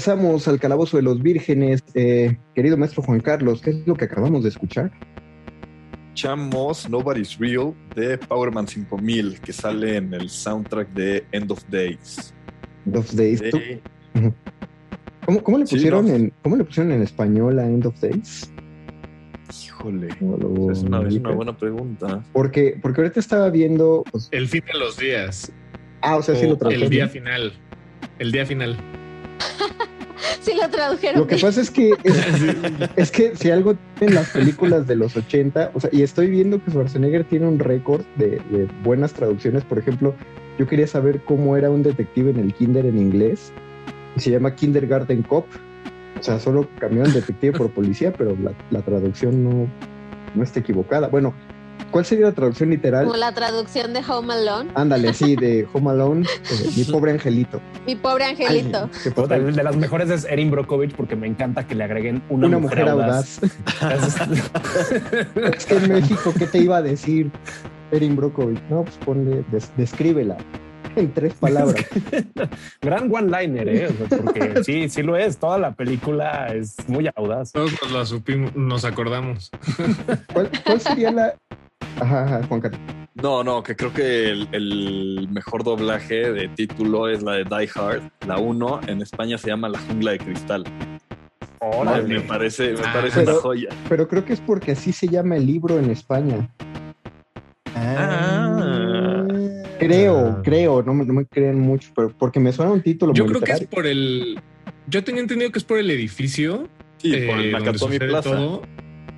Regresamos al Calabozo de los Vírgenes. Eh, querido maestro Juan Carlos, ¿qué es lo que acabamos de escuchar? Chamos Nobody's Real de Powerman 5000, que sale en el soundtrack de End of Days. End of Days. ¿Cómo, le pusieron en, ¿Cómo le pusieron en español a End of Days? Híjole, es, una, buena pregunta. Porque, porque ahorita estaba viendo... Pues, el fin de los días. Ah, o sea, sí lo. El día final. El día final. [laughs] sí lo tradujeron. Lo que pasa es que es, [laughs] que si algo en las películas de los 80, o sea, y estoy viendo que Schwarzenegger tiene un récord de, de, buenas traducciones. Por ejemplo, yo quería saber cómo era un detective en el kinder en inglés. Y se llama Kindergarten Cop. O sea, solo cambiaron detective por policía, pero la, la traducción no, no está equivocada. Bueno, ¿Cuál sería la traducción literal? Como la traducción de Home Alone. Ándale, sí, de [laughs] Home Alone, eh, mi pobre angelito. Mi pobre angelito. de, las mejores es Erin Brockovich porque me encanta que le agreguen una, mujer, audaz. [laughs] es que en México, ¿qué te iba a decir Erin Brockovich? No, pues ponle, descríbela en tres palabras. [laughs] Gran one-liner, ¿eh? porque sí, sí lo es. Toda la película es muy audaz. Todos nos la supimos, nos acordamos. ¿Cuál, cuál sería la, Ajá, Juan Carlos. No, no, que creo que el, mejor doblaje de título es la de Die Hard, la 1. En España se llama La Jungla de Cristal. Me parece, me ah. parece una joya. Pero creo que es porque así se llama el libro en España. Ah. Creo, creo, no me, no me creen mucho, pero porque me suena un título. Yo creo que es por el. Yo tenía entendido que es por el edificio. Sí, por el eh, Nakatomi Plaza.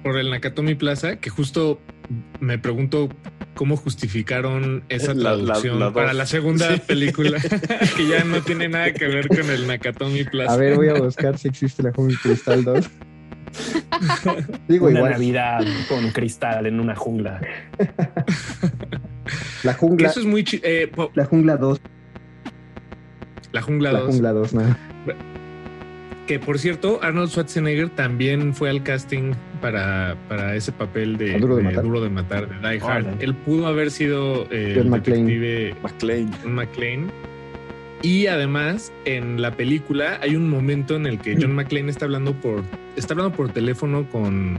por el Nakatomi Plaza, que justo me pregunto cómo justificaron esa traducción para la segunda película, [laughs] [laughs] que ya no tiene nada que ver con el Nakatomi Plaza. A ver, voy a buscar si existe la Joven Cristal 2. [laughs] Digo una Navidad con cristal en una jungla. La jungla. Eso es muy eh, La jungla 2. La jungla 2. La jungla 2, nada. Que por cierto, Arnold Schwarzenegger también fue al casting para, para ese papel de Duro de, matar. de Die Hard. Él pudo haber sido eh, el detective McClane. Y además, en la película hay un momento en el que John McClane está hablando por, está hablando por teléfono con,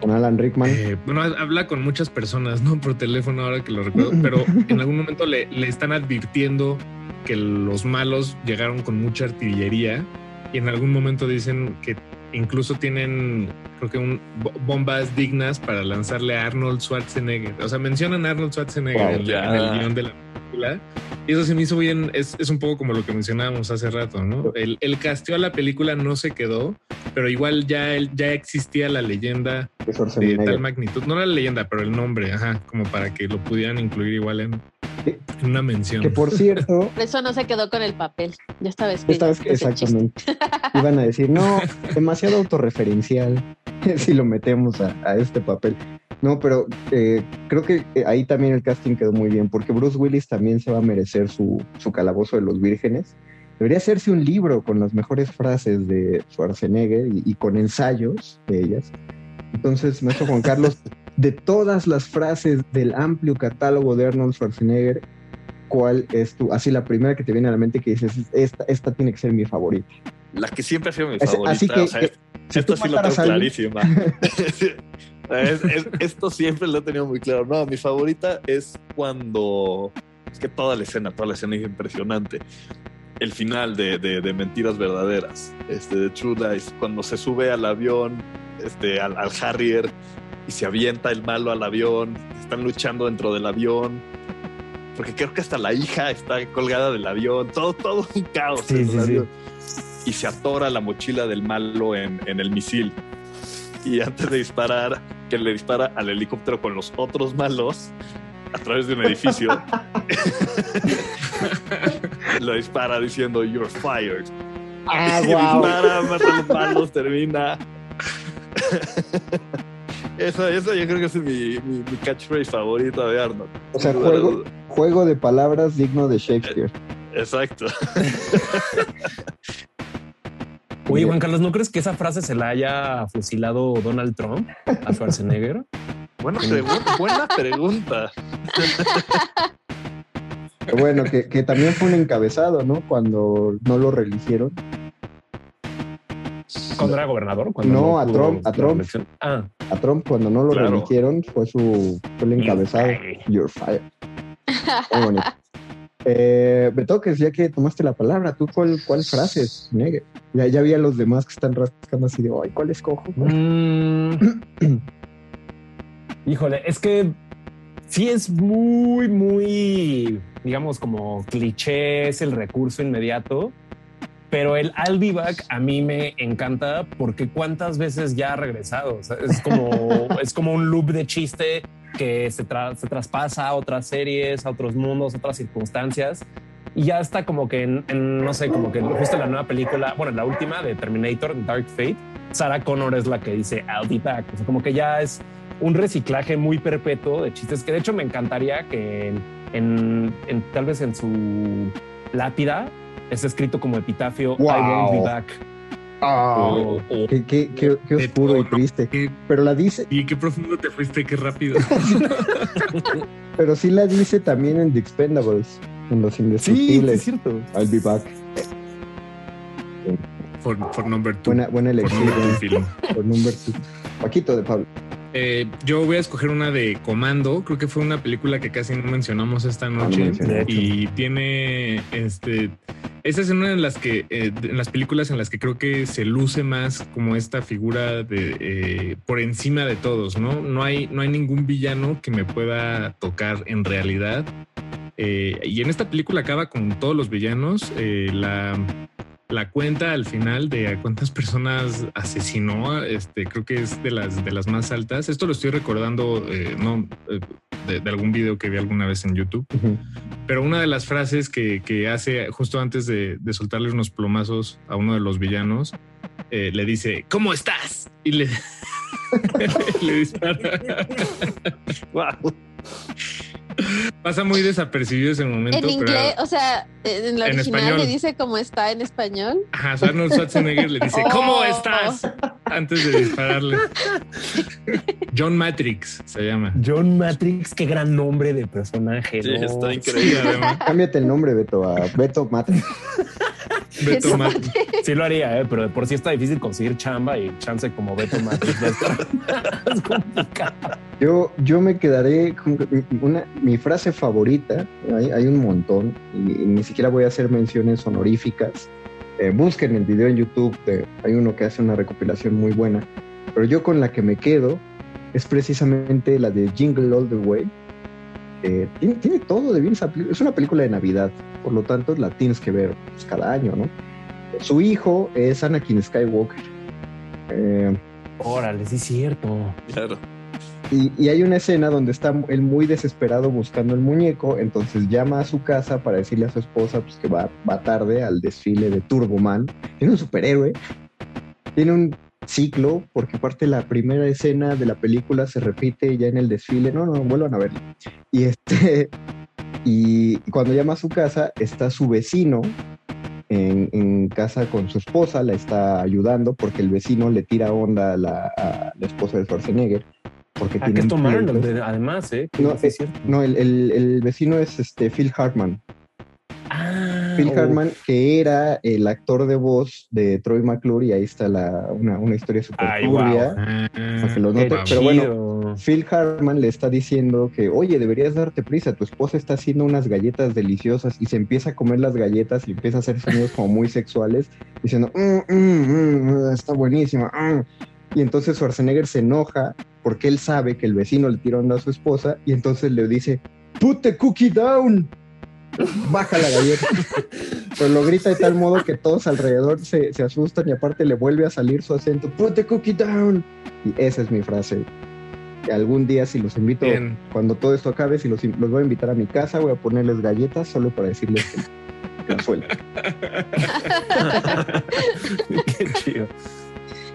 con Alan Rickman. Eh, bueno, habla con muchas personas, ¿no? Por teléfono ahora que lo recuerdo, [laughs] pero en algún momento le, le, están advirtiendo que los malos llegaron con mucha artillería y en algún momento dicen que incluso tienen, creo que un, bombas dignas para lanzarle a Arnold Schwarzenegger. O sea, mencionan a Arnold Schwarzenegger en, el guion de la película. Y eso se me hizo bien, es, es un poco como lo que mencionábamos hace rato, ¿no? El, el casteo a la película no se quedó, pero igual ya, ya existía la leyenda de tal magnitud. No la leyenda, pero el nombre, ajá, como para que lo pudieran incluir igual en, una mención. Que por cierto. [laughs] Eso no se quedó con el papel. Ya esta vez. Esta vez, exactamente. [laughs] Iban a decir, no, demasiado autorreferencial [laughs] si lo metemos a, este papel. No, pero eh, creo que eh, ahí también el casting quedó muy bien, porque Bruce Willis también se va a merecer su, su calabozo de los vírgenes. Debería hacerse un libro con las mejores frases de Schwarzenegger y, y con ensayos de ellas. Entonces, maestro Juan Carlos, [laughs] de todas las frases del amplio catálogo de Arnold Schwarzenegger, ¿cuál es tu, así la primera que te viene a la mente que dices, esta, esta tiene que ser mi favorita? La que siempre ha sido mi favorita. Así que, esto sí lo tengo clarísima. [laughs] esto siempre lo he tenido muy claro. No, mi favorita es cuando. Es que toda la escena, toda la escena es impresionante. El final de, de, Mentiras Verdaderas, este, de True Lies, cuando se sube al avión, este, al, al Harrier y se avienta el malo al avión, están luchando dentro del avión, porque creo que hasta la hija está colgada del avión, todo, todo un caos. Y se atora la mochila del malo en, en, el misil. Y antes de disparar, que le dispara al helicóptero con los otros malos a través de un edificio, [laughs] lo dispara diciendo, You're fired. Ah, y dispara, mata a los malos, termina. Eso, eso yo creo que es mi, mi, catchphrase favorita de Arnold. O sea, juego, juego de palabras digno de Shakespeare. Eh, exacto. [laughs] Oye, Juan Carlos, ¿no crees que esa frase se la haya fusilado Donald Trump a Schwarzenegger? [laughs] buena, pregunta, buena [laughs] pregunta. Bueno, que, que, también fue un encabezado, ¿no? Cuando no lo religieron cuando era gobernador. no, a Trump, a Trump. Ah. A Trump cuando no lo claro. fue su fue el encabezado. You're fired. Muy bonito. [laughs] Eh, Betoques, ya que tomaste la palabra, ¿tú cuál, cuál frases? Ya, ya vi a los demás que están rascando así de, ay, ¿cuál escojo? Mm. [clears throat] Híjole, es que sí es muy, muy, digamos, como cliché, es el recurso inmediato, pero el I'll be back a mí me encanta porque cuántas veces ya ha regresado. es como, [laughs] es como un loop de chiste que se, se traspasa a otras series, a otros mundos, a otras circunstancias. Y ya está como que en, no sé, como que justo en la nueva película, bueno, la última de Terminator, Dark Fate, Sarah Connor es la que dice I'll be back. O sea, como que ya es un reciclaje muy perpetuo de chistes que de hecho me encantaría que en, tal vez en su lápida es escrito como epitafio I won't be back. Oh, qué, oscuro y triste. pero la dice. Y qué profundo te fuiste, qué rápido. [laughs] pero sí la dice también en The Expendables, en Los Indestructibles. Sí, es cierto. I'll be back. For, number two. Buena, buena elección. Por number two. Paquito de Pablo. Eh, yo voy a escoger una de Comando. Creo que fue una película que casi no mencionamos esta noche. y tiene este. Esa es una de las que, eh, en las películas en las que creo que se luce más como esta figura de eh, por encima de todos, ¿no? No hay, no hay ningún villano que me pueda tocar en realidad. y en esta película acaba con todos los villanos. la la cuenta al final de a cuántas personas asesinó, este, creo que es de las, de las más altas. Esto lo estoy recordando, eh, no, eh, de, algún video que vi alguna vez en YouTube. Pero una de las frases que, hace justo antes de, soltarle unos plomazos a uno de los villanos, eh, le dice, ¿cómo estás? Y le, [laughs] le dispara. wow. [laughs] Pasa muy desapercibido ese momento. En inglés, o sea, en la original le dice cómo está en español. Ajá, Arnold Schwarzenegger le dice, ¿cómo oh. estás? Antes de dispararle. [laughs] John Matrix se llama. John Matrix, qué gran nombre de personaje. Sí, está increíble. Cámbiate el nombre, Beto, a Beto Matrix. [laughs] Beto Matrix. Sí lo haría, ¿eh? pero de por sí está difícil conseguir chamba y chance como Beto Matrix. es complicado. Yo, yo me quedaré con una, mi frase favorita, hay, un montón, y, ni siquiera voy a hacer menciones honoríficas. Eh, busquen el video en YouTube, hay uno que hace una recopilación muy buena, pero yo con la que me quedo es precisamente la de Jingle All the Way. tiene, todo de bien, es una película de Navidad, por lo tanto la tienes que ver pues, cada año, ¿no? Su hijo es Anakin Skywalker. Eh, Órale, sí es cierto. Claro. Y, hay una escena donde está él muy desesperado buscando el muñeco, entonces llama a su casa para decirle a su esposa pues, que va, va tarde al desfile de Turboman. Tiene un superhéroe, tiene un ciclo, porque aparte la primera escena de la película se repite ya en el desfile. No, no, vuelvan a verlo. Y este, [laughs] y cuando llama a su casa, está su vecino en, casa con su esposa, la está ayudando porque el vecino le tira onda a la, a la esposa de Schwarzenegger porque ¿A tienen además, ¿eh? No, es cierto. no el, el, el, vecino es este Phil Hartman. Ah, Phil Hartman, que era el actor de voz de Troy McClure, y ahí está la, una, una historia súper turbia. Ah, pero bueno, Phil Hartman le está diciendo que, oye, deberías darte prisa, tu esposa está haciendo unas galletas deliciosas y se empieza a comer las galletas y empieza a hacer sonidos como muy sexuales, diciendo, mm, mm, mm, está buenísima. Y entonces Schwarzenegger se enoja porque él sabe que el vecino le tiró onda a su esposa y entonces le dice, put the cookie down. Baja la galleta. [laughs] Pero lo grita de tal modo que todos alrededor se, asustan y aparte le vuelve a salir su acento, put the cookie down. Y esa es mi frase. algún día si los invito, cuando todo esto acabe, si los, voy a invitar a mi casa, voy a ponerles galletas solo para decirles que, que [laughs] Qué chido.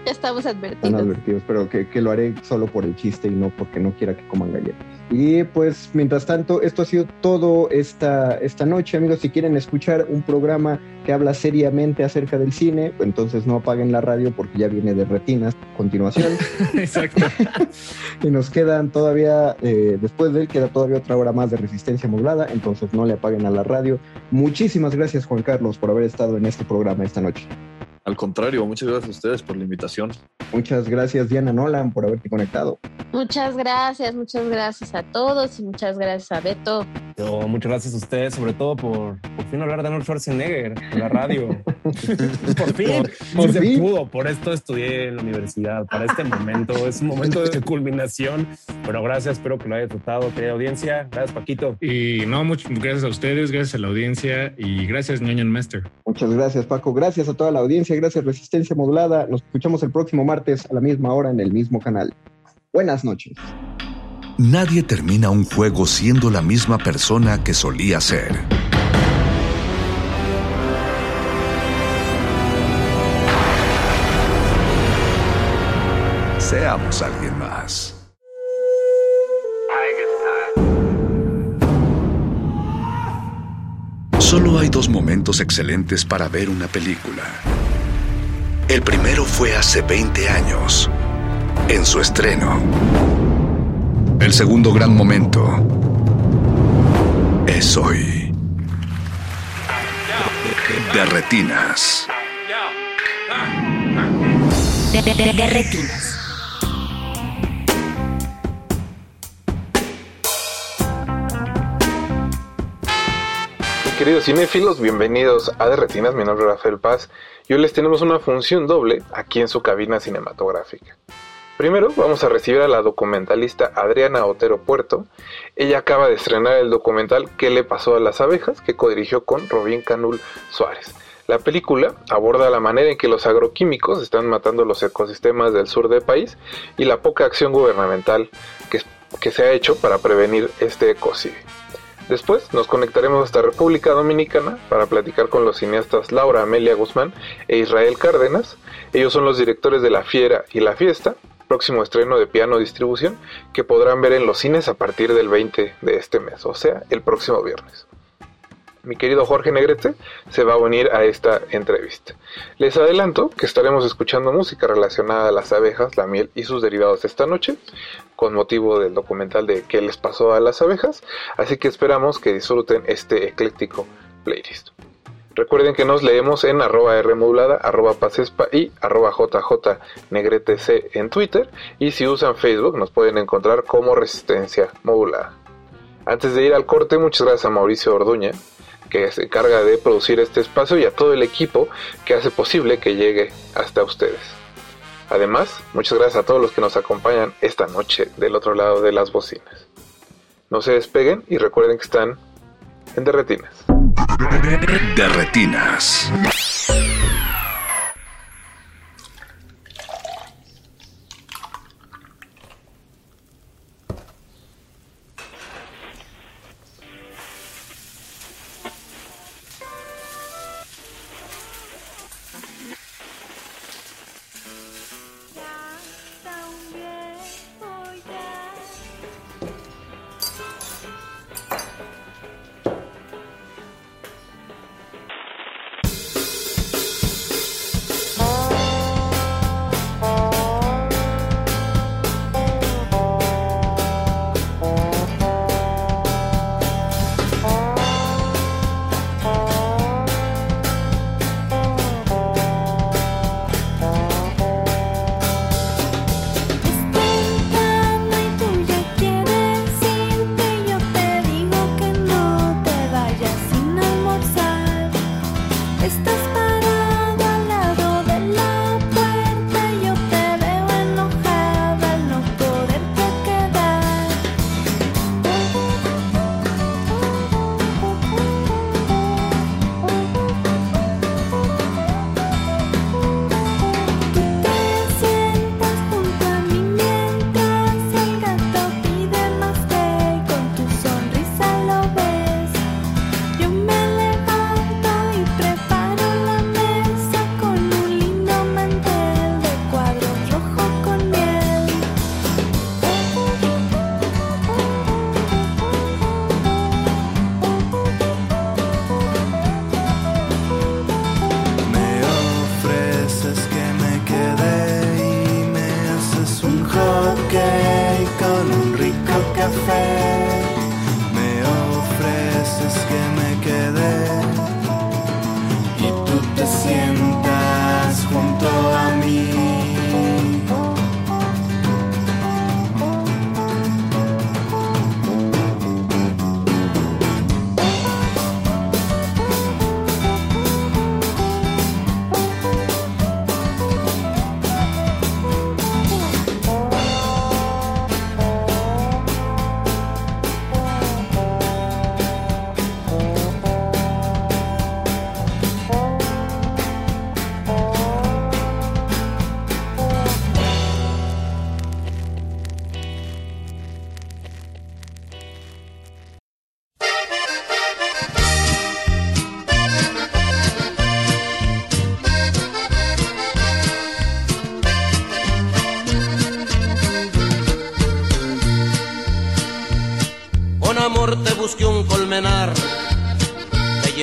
[laughs] Ya estamos advertidos. Están advertidos, pero que, que, lo haré solo por el chiste y no porque no quiera que coman galletas. Y pues, mientras tanto, esto ha sido todo esta, esta noche, amigos. Si quieren escuchar un programa que habla seriamente acerca del cine, entonces no apaguen la radio porque ya viene de retinas a continuación. [laughs] Exacto. [laughs] y nos quedan todavía, eh, después de él, queda todavía otra hora más de resistencia modulada, entonces no le apaguen a la radio. Muchísimas gracias, Juan Carlos, por haber estado en este programa esta noche. Al contrario, muchas gracias a ustedes por la invitación. Muchas gracias, Diana Nolan, por haberte conectado. Muchas gracias, muchas gracias a todos y muchas gracias a Beto muchas gracias a ustedes, sobre todo por por fin hablar de Arnold Schwarzenegger en la radio. [laughs] por fin, por, se pudo. Por esto estudié en la universidad. Para este momento es un momento de [laughs] culminación. Bueno, gracias. Espero que lo haya disfrutado, querida audiencia. Gracias, Paquito. Y no, muchas gracias a ustedes, gracias a la audiencia y gracias, Ñoño Master. Muchas gracias, Paco. Gracias a toda la audiencia. Gracias, Resistencia Modulada. Nos escuchamos el próximo martes a la misma hora en el mismo canal. Buenas noches. Nadie termina un juego siendo la misma persona que solía ser. Seamos alguien más. Solo hay dos momentos excelentes para ver una película. El primero fue hace 20 años, en su estreno. El segundo gran momento es hoy. De retinas. Retinas. Queridos cinéfilos, bienvenidos a De Retinas, mi nombre es Rafael Paz y hoy les tenemos una función doble aquí en su cabina cinematográfica. Primero vamos a recibir a la documentalista Adriana Otero Puerto. Ella acaba de estrenar el documental ¿Qué le pasó a las abejas? que codirigió con Robin Canul Suárez. La película aborda la manera en que los agroquímicos están matando los ecosistemas del sur del país y la poca acción gubernamental que, que se ha hecho para prevenir este ecocidio. Después nos conectaremos hasta República Dominicana para platicar con los cineastas Laura Amelia Guzmán e Israel Cárdenas. Ellos son los directores de La Fiera y La Fiesta, próximo estreno de piano distribución que podrán ver en los cines a partir del 20 de este mes, o sea, el próximo viernes. Mi querido Jorge Negrete se va a unir a esta entrevista. Les adelanto que estaremos escuchando música relacionada a las abejas, la miel y sus derivados esta noche, con motivo del documental de qué les pasó a las abejas, así que esperamos que disfruten este ecléctico playlist. Recuerden que nos leemos en arroba Rmodulada, arroba Pasespa y arroba JJNegretC en Twitter. Y si usan Facebook nos pueden encontrar como Resistencia Modulada. Antes de ir al corte, muchas gracias a Mauricio Orduña, que se encarga de producir este espacio, y a todo el equipo que hace posible que llegue hasta ustedes. Además, muchas gracias a todos los que nos acompañan esta noche del otro lado de las bocinas. No se despeguen y recuerden que están en Derretinas. De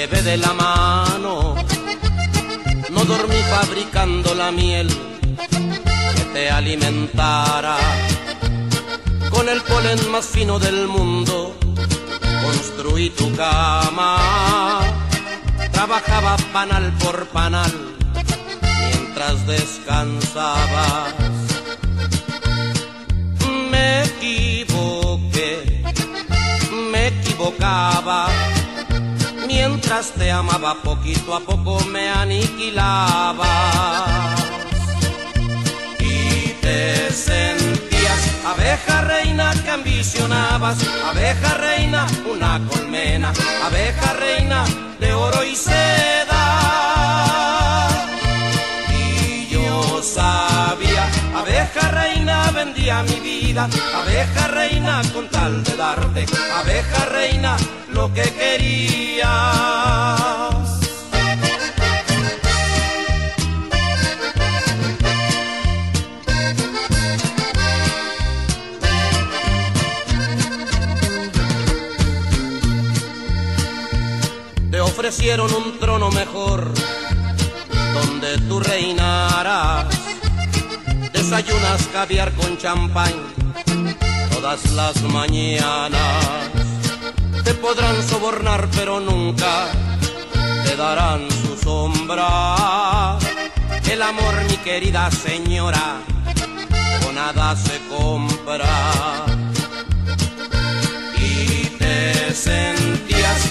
de la mano, no dormí fabricando la miel que te alimentara. Con el polen más fino del mundo, construí tu cama, trabajaba panal por panal mientras descansabas. Me equivoqué, me equivocaba. Mientras te amaba poquito a poco me aniquilaba. Y te sentías abeja reina que ambicionabas, abeja reina, una colmena, abeja reina de oro y seda. Abeja reina vendía mi vida, abeja reina con tal de darte, abeja reina lo que querías. Te ofrecieron un trono mejor donde tú reinarás. Desayunas caviar con champán todas las mañanas. Te podrán sobornar pero nunca te darán su sombra. El amor, mi querida señora, con nada se compra. Y te sentías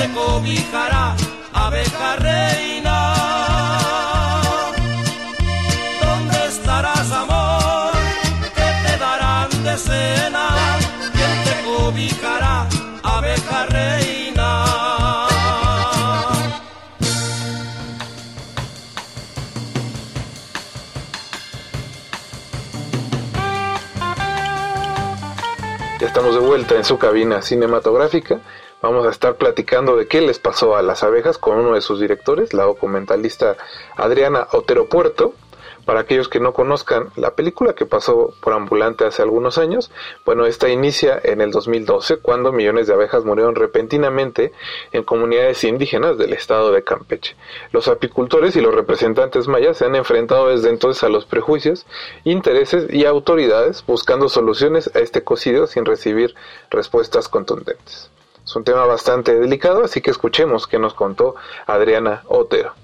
Te cobijará, abeja reina? ¿Dónde estarás, amor? ¿Qué te darán de cena? ¿Quién te cobijará, abeja reina? Ya estamos de vuelta en su cabina cinematográfica. Vamos a estar platicando de qué les pasó a las abejas con uno de sus directores, la documentalista Adriana Otero Puerto. Para aquellos que no conozcan la película que pasó por ambulante hace algunos años, bueno, esta inicia en el 2012 cuando millones de abejas murieron repentinamente en comunidades indígenas del estado de Campeche. Los apicultores y los representantes mayas se han enfrentado desde entonces a los prejuicios, intereses y autoridades buscando soluciones a este cocidio sin recibir respuestas contundentes. Es un tema bastante delicado, así que escuchemos qué nos contó Adriana Otero.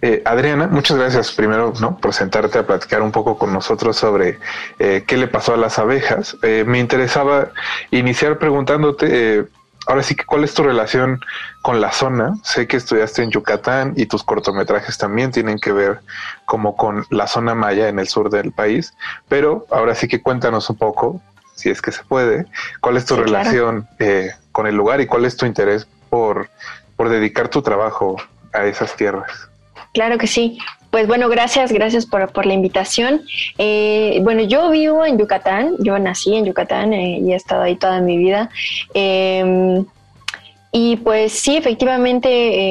Eh, Adriana, muchas gracias primero ¿no? por sentarte a platicar un poco con nosotros sobre eh, qué le pasó a las abejas. Eh, me interesaba iniciar preguntándote, eh, ahora sí que cuál es tu relación con la zona. Sé que estudiaste en Yucatán y tus cortometrajes también tienen que ver como con la zona maya en el sur del país, pero ahora sí que cuéntanos un poco, si es que se puede, cuál es tu Sí, claro. relación eh, con el lugar y cuál es tu interés por, por dedicar tu trabajo a esas tierras. Claro que sí. Pues bueno, gracias, gracias por, por la invitación. Eh, bueno, yo vivo en Yucatán, yo nací en Yucatán eh, y he estado ahí toda mi vida. Eh, y pues sí, efectivamente,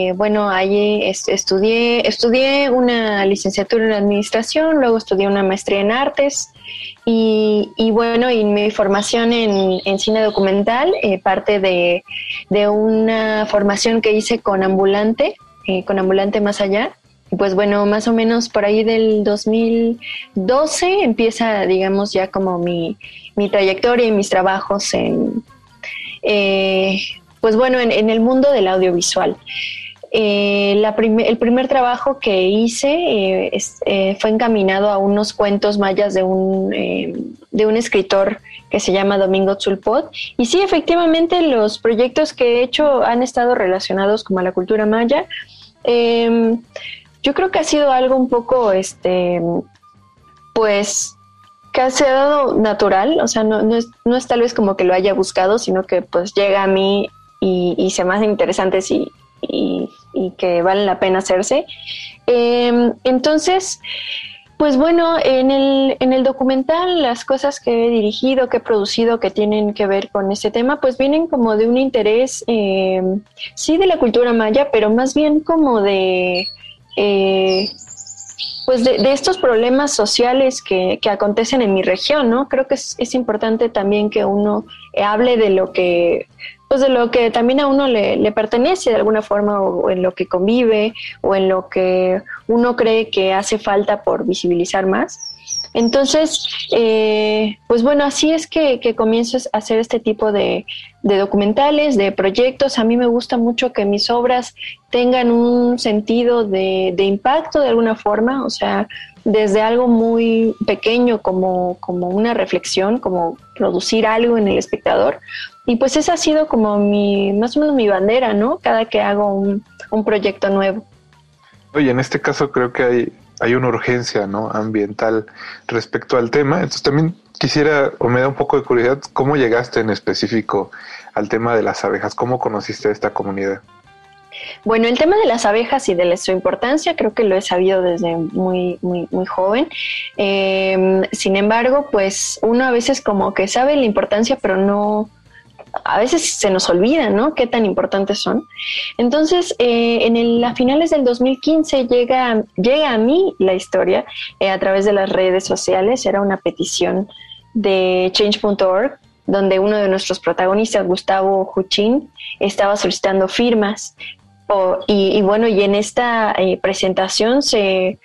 eh, bueno, allí es- estudié, estudié una licenciatura en administración, luego estudié una maestría en artes y, y bueno, y mi formación en, cine documental, eh, parte de, una formación que hice con Ambulante, eh, con Ambulante Más Allá. Y pues bueno, más o menos por ahí del 2012 empieza, digamos, ya como mi, mi trayectoria y mis trabajos en, eh, pues bueno, en, en el mundo del audiovisual. Eh, el primer trabajo que hice eh, eh, fue encaminado a unos cuentos mayas de un, de un escritor que se llama Domingo Tzulpot. Y sí, efectivamente, los proyectos que he hecho han estado relacionados como a la cultura maya. Eh, yo creo que ha sido algo un poco, este, pues, que ha dado natural, o sea, no, no, es, no es tal vez como que lo haya buscado, sino que pues llega a mí y, se me hacen interesantes y, y, que valen la pena hacerse. Em, entonces, pues bueno, en el, en el documental las cosas que he dirigido, que he producido, que tienen que ver con este tema, pues vienen como de un interés, em, sí, de la cultura maya, pero más bien como de... Eh, pues de, estos problemas sociales que, que, acontecen en mi región, ¿no? Creo que es, es importante también que uno hable de lo que pues de lo que también a uno le, le, pertenece de alguna forma o, en lo que convive o en lo que uno cree que hace falta por visibilizar más. Entonces, eh, pues bueno, así es que, que comienzo a hacer este tipo de, de, documentales, de proyectos. A mí me gusta mucho que mis obras tengan un sentido de, de impacto de alguna forma, o sea, desde algo muy pequeño como, como una reflexión, como producir algo en el espectador, y pues esa ha sido como mi, más o menos mi bandera, ¿no? Cada que hago un, proyecto nuevo. Oye, en este caso creo que hay, hay una urgencia, ¿no? Ambiental respecto al tema. Entonces también quisiera, o me da un poco de curiosidad, ¿cómo llegaste en específico al tema de las abejas? ¿Cómo conociste a esta comunidad? Bueno, el tema de las abejas y de su importancia creo que lo he sabido desde muy, muy, muy joven. Em, sin embargo, pues uno a veces como que sabe la importancia, pero no, a veces se nos olvida, ¿no? Qué tan importantes son. Entonces, eh, en el, a finales del 2015 llega, llega a mí la historia eh, a través de las redes sociales. Era una petición de change.org donde uno de nuestros protagonistas, Gustavo Huchin, estaba solicitando firmas. y, bueno, y en esta eh, presentación se,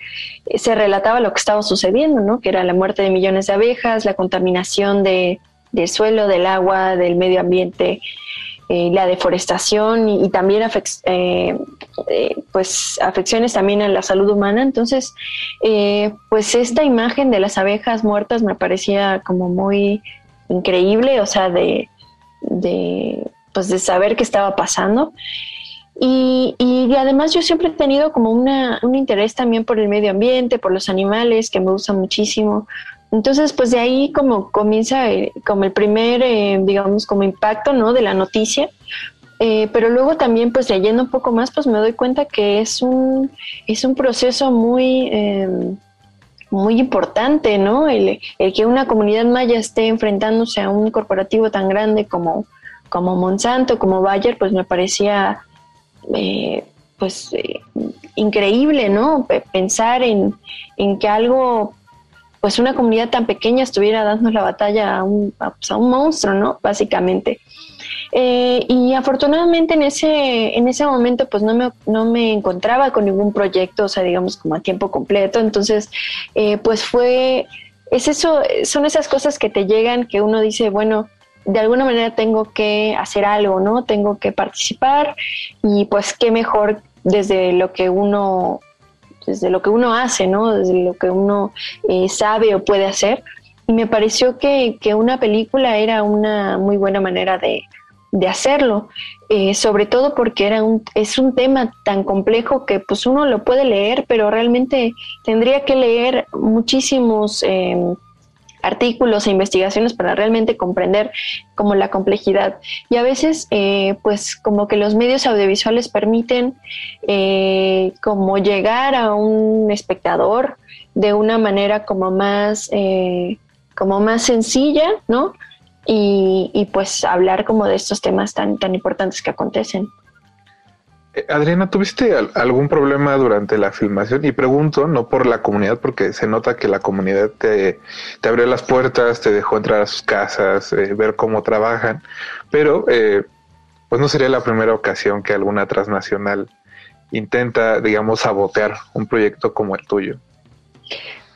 se relataba lo que estaba sucediendo, ¿no? Que era la muerte de millones de abejas, la contaminación de, del suelo, del agua, del medio ambiente, eh, la deforestación y, también eh, eh, pues afecciones también a la salud humana. Entonces, pues esta imagen de las abejas muertas me parecía como muy increíble, o sea, de, de pues de saber qué estaba pasando. Y, y, además yo siempre he tenido como una, un interés también por el medio ambiente, por los animales, que me gusta muchísimo. Entonces, pues de ahí como comienza eh, como el primer, eh, digamos, como impacto, ¿no? De la noticia. Eh, pero luego también, pues leyendo un poco más, pues me doy cuenta que es un, es un proceso muy, em, muy importante, ¿no? El, que una comunidad maya esté enfrentándose a un corporativo tan grande como, como Monsanto, como Bayer, pues me parecía, pues, increíble, ¿no? Pensar en, en que algo pues una comunidad tan pequeña estuviera dando la batalla a un, pues, un monstruo, ¿no? Básicamente. Eh, y afortunadamente en ese, en ese momento pues no me, no me encontraba con ningún proyecto, o sea, digamos como a tiempo completo. Entonces, eh, pues fue, es eso, son esas cosas que te llegan que uno dice, bueno, de alguna manera tengo que hacer algo, ¿no? Tengo que participar y pues qué mejor desde lo que uno desde lo que uno hace, ¿no? Desde lo que uno eh, sabe o puede hacer. Y me pareció que, una película era una muy buena manera de, hacerlo, eh, sobre todo porque era un, es un tema tan complejo que pues uno lo puede leer, pero realmente tendría que leer muchísimos eh, artículos e investigaciones para realmente comprender como la complejidad. Y a veces, eh, pues como que los medios audiovisuales permiten eh, como llegar a un espectador de una manera como más, eh, como más sencilla, ¿no? Y, y, pues hablar como de estos temas tan, tan importantes que acontecen. Eh, Adriana, ¿tuviste algún problema durante la filmación? Y pregunto, no por la comunidad, porque se nota que la comunidad te, abrió las puertas, te dejó entrar a sus casas, eh, ver cómo trabajan, pero eh, pues no sería la primera ocasión que alguna transnacional intenta, digamos, sabotear un proyecto como el tuyo.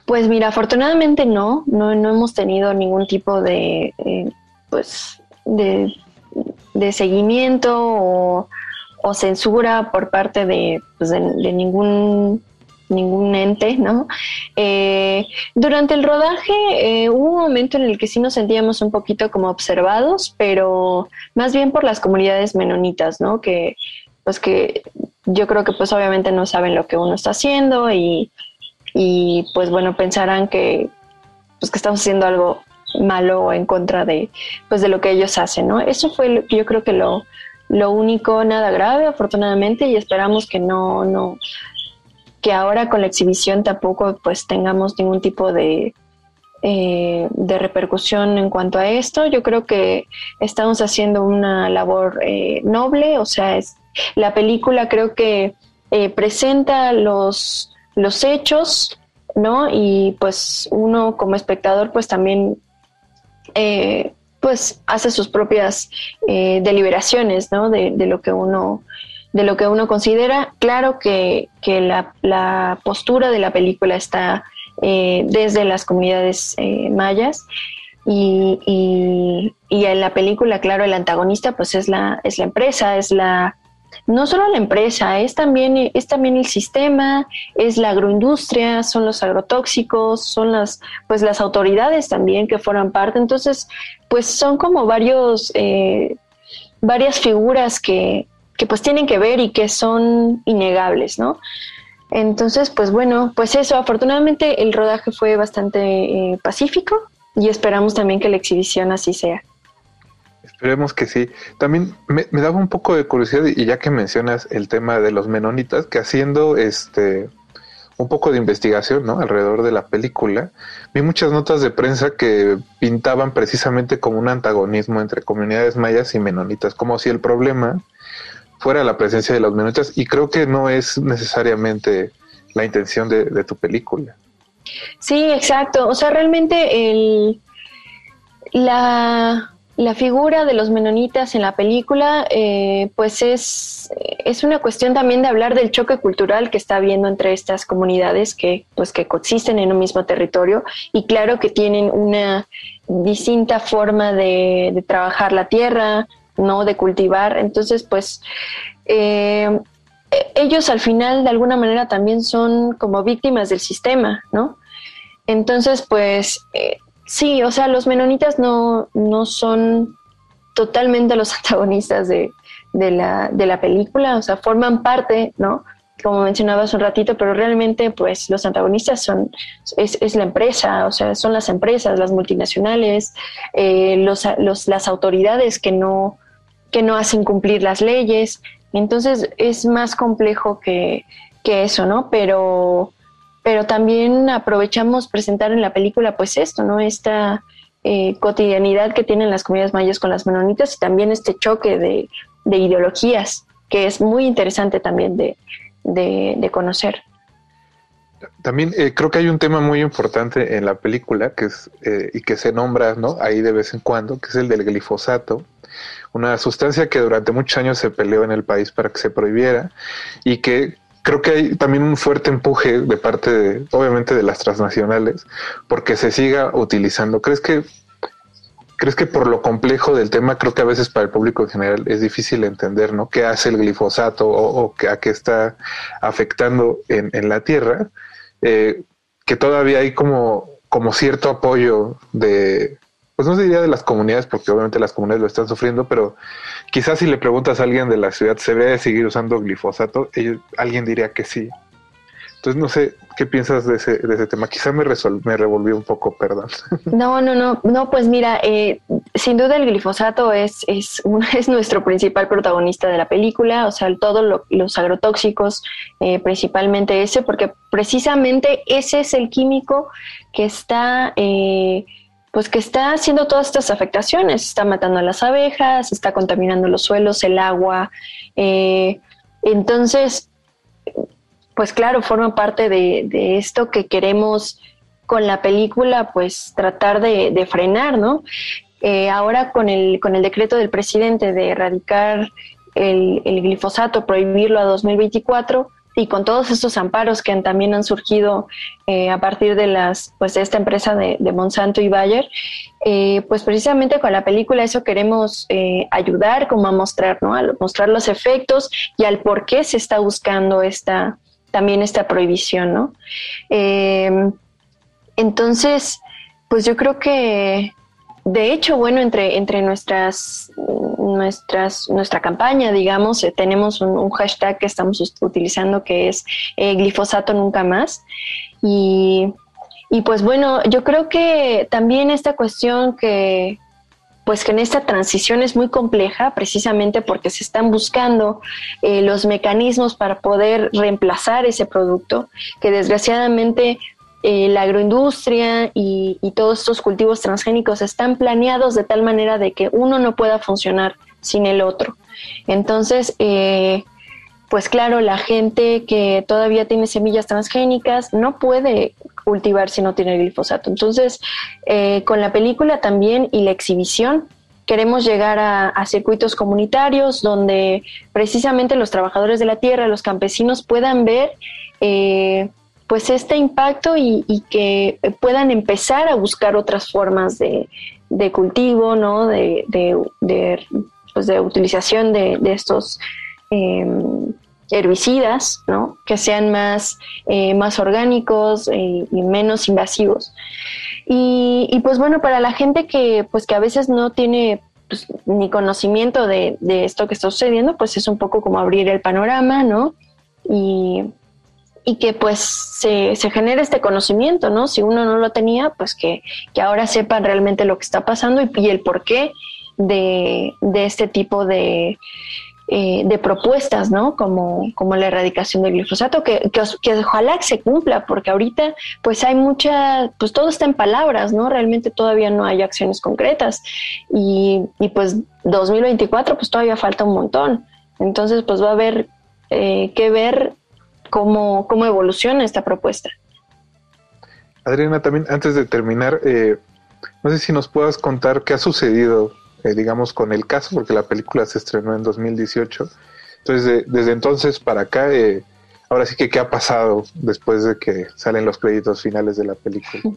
Pues mira, afortunadamente no, no, no hemos tenido ningún tipo de, pues, de, de seguimiento o o censura por parte de, pues de, ningún ningún ente, ¿no? Eh, durante el rodaje eh, hubo un momento en el que sí nos sentíamos un poquito como observados, pero más bien por las comunidades menonitas, ¿no? Que pues que yo creo que pues obviamente no saben lo que uno está haciendo y, y pues bueno, pensarán que pues que estamos haciendo algo malo o en contra de pues de lo que ellos hacen, ¿no? Eso fue yo creo que lo lo único, nada grave, afortunadamente, y esperamos que no, no, que ahora con la exhibición tampoco pues tengamos ningún tipo de, eh, de repercusión en cuanto a esto. Yo creo que estamos haciendo una labor eh, noble, o sea, es, la película creo que eh, presenta los, los hechos, ¿no? Y pues uno como espectador pues también pues hace sus propias deliberaciones, ¿no? De, lo que uno de lo que uno considera. Claro que, la, postura de la película está eh, desde las comunidades eh, mayas y, en la película, claro, el antagonista pues es la, es la empresa, es la... No solo la empresa, es también, es también el sistema, es la agroindustria, son los agrotóxicos, son las, pues las autoridades también que forman parte. Entonces, pues son como varios, eh, varias figuras que, que pues tienen que ver y que son innegables, ¿no? Entonces, pues bueno, pues eso, afortunadamente el rodaje fue bastante eh, pacífico y esperamos también que la exhibición así sea. Esperemos que sí. También me, daba un poco de curiosidad y ya que mencionas el tema de los menonitas, que haciendo este un poco de investigación ¿no? alrededor de la película, vi muchas notas de prensa que pintaban precisamente como un antagonismo entre comunidades mayas y menonitas, como si el problema fuera la presencia de los menonitas y creo que no es necesariamente la intención de, tu película. Sí, exacto. O sea, realmente el, la, figura de los menonitas en la película, eh, pues es, es una cuestión también de hablar del choque cultural que está habiendo entre estas comunidades que, pues, que coexisten en un mismo territorio y claro que tienen una distinta forma de, de trabajar la tierra, ¿no? De cultivar. Entonces, pues, eh, ellos al final de alguna manera también son como víctimas del sistema, ¿no? Entonces, pues, eh, sí, o sea, los menonitas no, no son totalmente los [laughs] antagonistas de, la, de la película, o sea, forman parte, ¿no? como mencionaba hace un ratito, pero realmente pues los antagonistas son, es, es la empresa, o sea, son las empresas, las multinacionales, eh, los, los, las autoridades que no, que no hacen cumplir las leyes. Entonces es más complejo que, eso, ¿no? Pero, pero también aprovechamos presentar en la película pues esto, ¿no? Esta eh, cotidianidad que tienen las comunidades mayas con las menonitas y también este choque de, ideologías que es muy interesante también de, de, conocer. También eh, creo que hay un tema muy importante en la película que es eh, y que se nombra ¿no? ahí de vez en cuando, que es el del glifosato, una sustancia que durante muchos años se peleó en el país para que se prohibiera y que creo que hay también un fuerte empuje de parte de, obviamente, de las transnacionales porque se siga utilizando. ¿Crees que crees que por lo complejo del tema, creo que a veces para el público en general es difícil entender, ¿no? ¿Qué hace el glifosato o, a qué está afectando en, la tierra? Eh, que todavía hay como, como cierto apoyo de, pues no se diría de las comunidades, porque obviamente las comunidades lo están sufriendo, pero quizás si le preguntas a alguien de la ciudad, ¿se debe seguir usando glifosato? alguien diría que sí. Entonces no sé qué piensas de ese, de ese tema. Quizá me, me revolvió un poco, perdón. [laughs] No, no, no, no, pues mira, eh, sin duda el glifosato es, es, [laughs] es nuestro principal protagonista de la película, o sea, todos los agrotóxicos, eh, principalmente ese, porque precisamente ese es el químico que está... Eh, pues que está haciendo todas estas afectaciones, está matando a las abejas, está contaminando los suelos, el agua. Eh, entonces, pues claro, forma parte de, esto que queremos con la película, pues tratar de, frenar, ¿no? Eh, ahora con el, con el decreto del presidente de erradicar el, el glifosato, prohibirlo a 2024, y con todos estos amparos que también han surgido eh, a partir de las pues de esta empresa de, Monsanto y Bayer, eh, pues precisamente con la película eso queremos eh, ayudar como a mostrar, ¿no? A mostrar los efectos y al por qué se está buscando esta también esta prohibición, ¿no? entonces, pues yo creo que de hecho, bueno, entre, entre nuestras, nuestras, nuestra campaña, digamos, eh, tenemos un, hashtag que estamos utilizando que es eh, glifosato nunca más. Y, pues bueno, yo creo que también esta cuestión que, pues que en esta transición es muy compleja precisamente porque se están buscando eh, los mecanismos para poder reemplazar ese producto que desgraciadamente eh, la agroindustria y, todos estos cultivos transgénicos están planeados de tal manera de que uno no pueda funcionar sin el otro. Entonces, eh, pues claro, la gente que todavía tiene semillas transgénicas no puede cultivar si no tiene glifosato. Entonces, eh, con la película también y la exhibición, queremos llegar a, circuitos comunitarios donde precisamente los trabajadores de la tierra, los campesinos puedan ver eh, pues este impacto y, que puedan empezar a buscar otras formas de, cultivo, ¿no? de, de, pues de utilización de, estos em, herbicidas, ¿no? Que sean más, eh, más orgánicos eh, y menos invasivos. Y, pues bueno, para la gente que, pues que a veces no tiene pues, ni conocimiento de, esto que está sucediendo, pues es un poco como abrir el panorama, ¿no? Y, que pues se, se genere este conocimiento, ¿no? Si uno no lo tenía, pues que, ahora sepan realmente lo que está pasando y, y el porqué de, de este tipo de, eh, de propuestas, ¿no? Como, como la erradicación del glifosato, que, que, ojalá se cumpla, porque ahorita pues hay mucha, pues todo está en palabras, ¿no? Realmente todavía no hay acciones concretas y, y pues 2024 pues todavía falta un montón. Entonces pues va a haber eh, que ver cómo, cómo evoluciona esta propuesta. Adriana, también antes de terminar, eh, no sé si nos puedas contar qué ha sucedido eh, digamos, con el caso, porque la película se estrenó en 2018. Entonces, desde entonces para acá, eh, ahora sí que qué ha pasado después de que salen los créditos finales de la película. [laughs]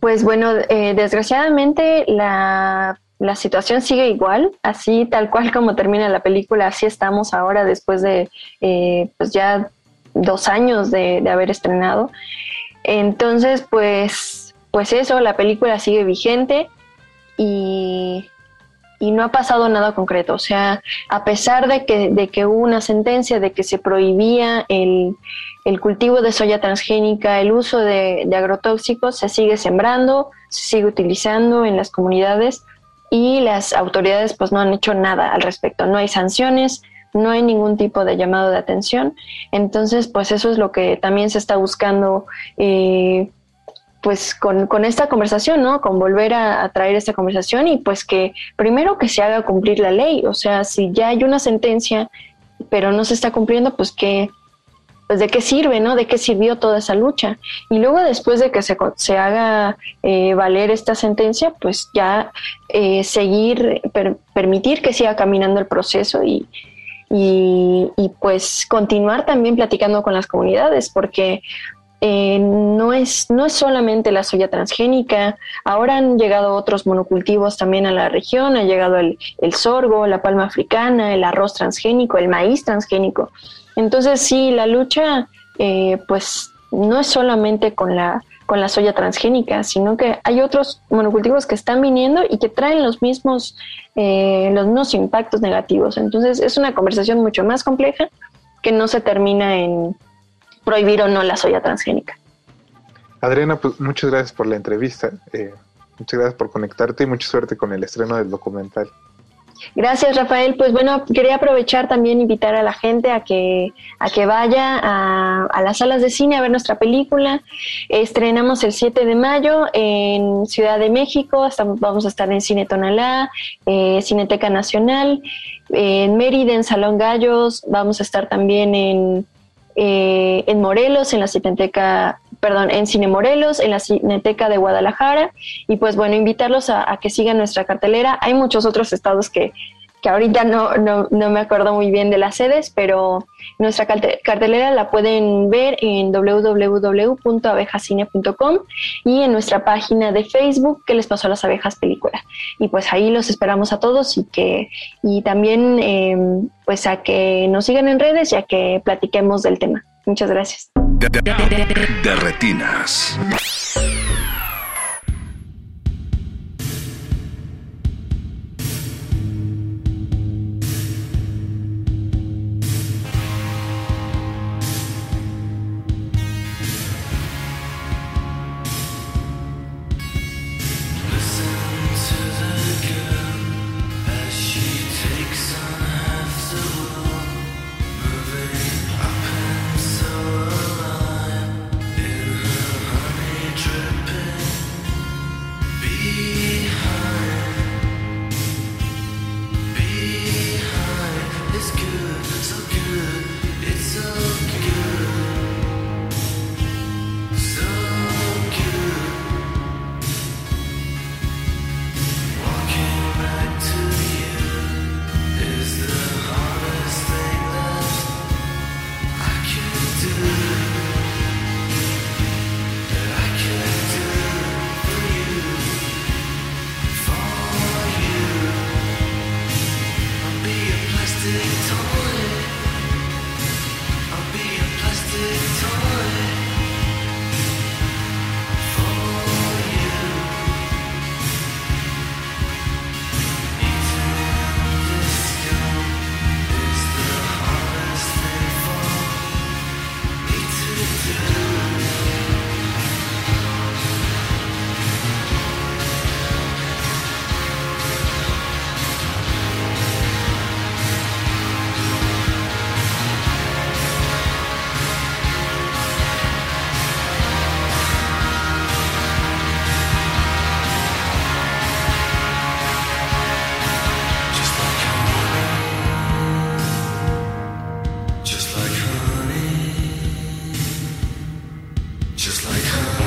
Pues bueno, eh, desgraciadamente la, la, situación sigue igual, así tal cual como termina la película, así estamos ahora después de pues ya dos años de, de haber estrenado. Entonces, pues, pues eso, la película sigue vigente y y no ha pasado nada concreto. O sea, a pesar de que, de que hubo una sentencia de que se prohibía el, cultivo de soya transgénica, el uso de, agrotóxicos, se sigue sembrando, se sigue utilizando en las comunidades y las autoridades pues no han hecho nada al respecto. No hay sanciones, no hay ningún tipo de llamado de atención. Entonces, pues eso es lo que también se está buscando. Eh, pues con, con, esta conversación, ¿no? Con volver a, traer esta conversación y pues que primero que se haga cumplir la ley, o sea, si ya hay una sentencia pero no se está cumpliendo, pues que pues de qué sirve, ¿no? De qué sirvió toda esa lucha. Y luego después de que se, se haga eh, valer esta sentencia, pues ya eh, seguir, permitir que siga caminando el proceso y, y, pues continuar también platicando con las comunidades, porque eh, no, es, no es solamente la soya transgénica, ahora han llegado otros monocultivos también a la región, ha llegado el, sorgo, la palma africana, el arroz transgénico, el maíz transgénico. Entonces sí, la lucha eh, pues no es solamente con la, con la soya transgénica, sino que hay otros monocultivos que están viniendo y que traen los mismos, eh, los mismos impactos negativos. Entonces es una conversación mucho más compleja que no se termina en, prohibir o no la soya transgénica. Adriana, pues muchas gracias por la entrevista, eh, muchas gracias por conectarte y mucha suerte con el estreno del documental. Gracias, Rafael. Pues bueno, quería aprovechar también invitar a la gente a que, a que vaya a, las salas de cine a ver nuestra película. Estrenamos el 7 de mayo en Ciudad de México. vamos a estar en Cine Tonalá, eh, Cineteca Nacional, en Mérida, en Salón Gallos. Vamos a estar también en eh, en Morelos, en la Cineteca, perdón, en Cine Morelos, en la Cineteca de Guadalajara. Y pues bueno, invitarlos a, que sigan nuestra cartelera. Hay muchos otros estados que, que ahorita no, no, no, me acuerdo muy bien de las sedes, pero nuestra cartelera la pueden ver en www.abejacine.com y en nuestra página de Facebook que les pasó a las abejas película. Y pues ahí los esperamos a todos y que y también em, pues a que nos sigan en redes y a que platiquemos del tema. Muchas gracias. De retinas. just like her.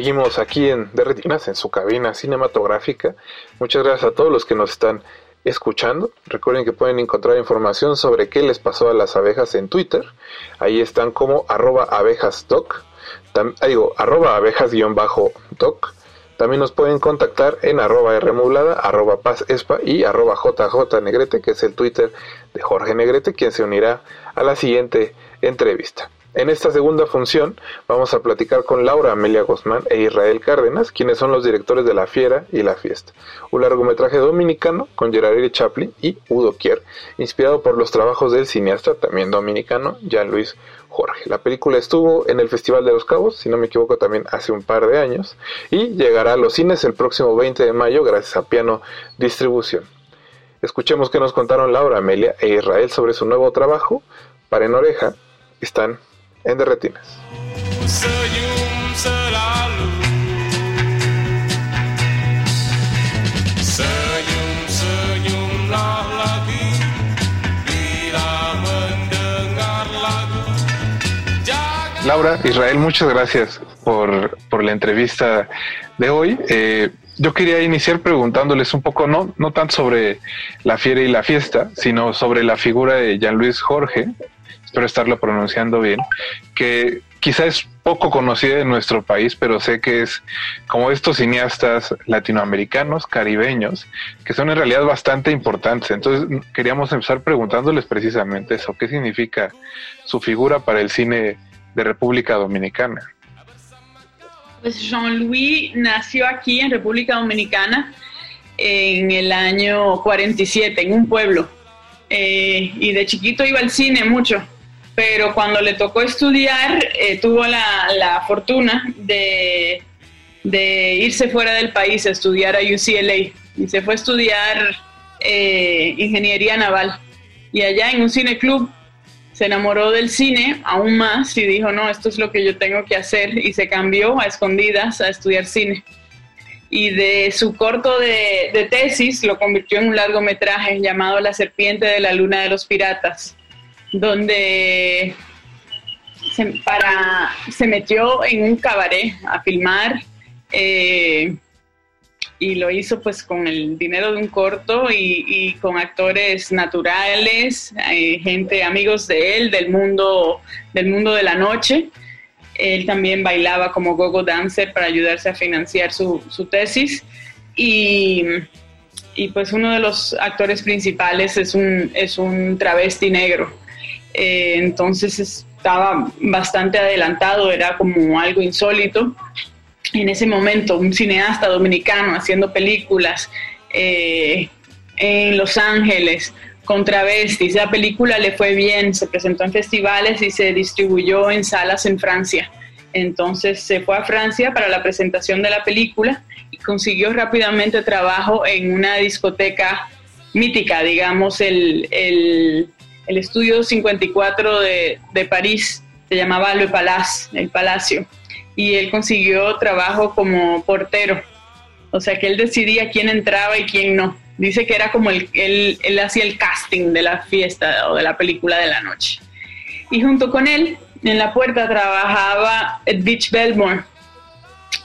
Seguimos aquí en De Retinas, en su cabina cinematográfica. Muchas gracias a todos los que nos están escuchando. Recuerden que pueden encontrar información sobre qué les pasó a las abejas en Twitter. Ahí están como arroba abejasdoc. Ah, digo, arroba abejas-doc. También nos pueden contactar en arroba Rmodulada, arroba pazespa y arroba jjnegrete, que es el Twitter de Jorge Negrete, quien se unirá a la siguiente entrevista. En esta segunda función vamos a platicar con Laura Amelia Guzmán e Israel Cárdenas, quienes son los directores de La Fiera y La Fiesta, un largometraje dominicano con Gerard Chaplin y Udo Kier, inspirado por los trabajos del cineasta también dominicano Jean Luis Jorge. La película estuvo en el Festival de los Cabos, si no me equivoco también hace un par de años, y llegará a los cines el próximo 20 de mayo gracias a Piano Distribución. Escuchemos qué nos contaron Laura Amelia e Israel sobre su nuevo trabajo. Para en oreja están en Derretinas. Laura, Israel, muchas gracias por, por la entrevista de hoy. Eh, yo quería iniciar preguntándoles un poco, no, no tanto sobre la fiera y la fiesta, sino sobre la figura de Jean Luis Jorge, espero estarlo pronunciando bien, que quizá es poco conocida en nuestro país, pero sé que es como estos cineastas latinoamericanos, caribeños, que son en realidad bastante importantes. Entonces queríamos empezar preguntándoles precisamente eso, ¿qué significa su figura para el cine de República Dominicana? Pues Jean-Louis nació aquí en República Dominicana en el año 47, en un pueblo. Eh, y de chiquito iba al cine mucho pero cuando le tocó estudiar, eh, tuvo la, fortuna de, irse fuera del país a estudiar a UCLA y se fue a estudiar eh, ingeniería naval. Y allá en un cine club se enamoró del cine aún más y dijo, no, esto es lo que yo tengo que hacer y se cambió a escondidas a estudiar cine. Y de su corto de, de tesis lo convirtió en un largometraje llamado La serpiente de la luna de los piratas donde se, para, se metió en un cabaret a filmar eh, y lo hizo pues con el dinero de un corto y, con actores naturales, eh, gente, amigos de él, del mundo, del mundo de la noche. Él también bailaba como gogo dancer para ayudarse a financiar su, su tesis y, y, pues uno de los actores principales es un, es un travesti negro. Eh, entonces estaba bastante adelantado, era como algo insólito. En ese momento, un cineasta dominicano haciendo películas eh, en Los Ángeles, con travestis. La película le fue bien, se presentó en festivales y se distribuyó en salas en Francia. Entonces se fue a Francia para la presentación de la película y consiguió rápidamente trabajo en una discoteca mítica, digamos, el, el, el estudio 54 de, de, París, se llamaba Le Palace, el Palacio, y él consiguió trabajo como portero, o sea que él decidía quién entraba y quién no. Dice que era como el, él, él hacía el casting de la fiesta o de la película de la noche. Y junto con él, en la puerta, trabajaba Beach Belmore,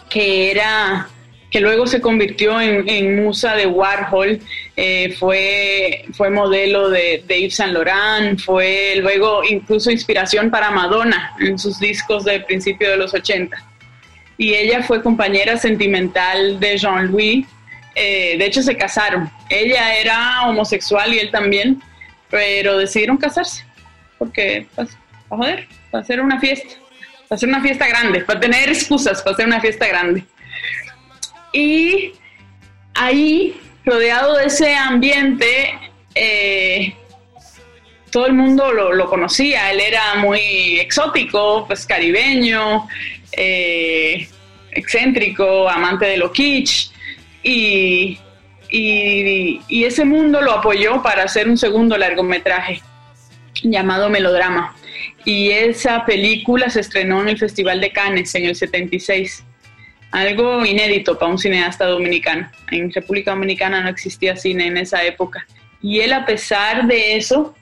que era que luego se convirtió en, musa de Warhol, eh, fue, fue modelo de, de, Yves Saint Laurent, fue luego incluso inspiración para Madonna en sus discos de principio de los 80. Y ella fue compañera sentimental de Jean-Louis eh, de hecho se casaron. Ella era homosexual y él también, pero decidieron casarse porque, pues, para joder, para hacer una fiesta, para hacer una fiesta grande, para tener excusas para hacer una fiesta grande. Y ahí, rodeado de ese ambiente, eh, todo el mundo lo, conocía, él era muy exótico, pues caribeño, eh, excéntrico, amante de lo kitsch, y, y, ese mundo lo apoyó para hacer un segundo largometraje llamado Melodrama. Y esa película se estrenó en el Festival de Cannes en el 76. Algo inédito para un cineasta dominicano. En República Dominicana no existía cine en esa época. Y él, a pesar de eso,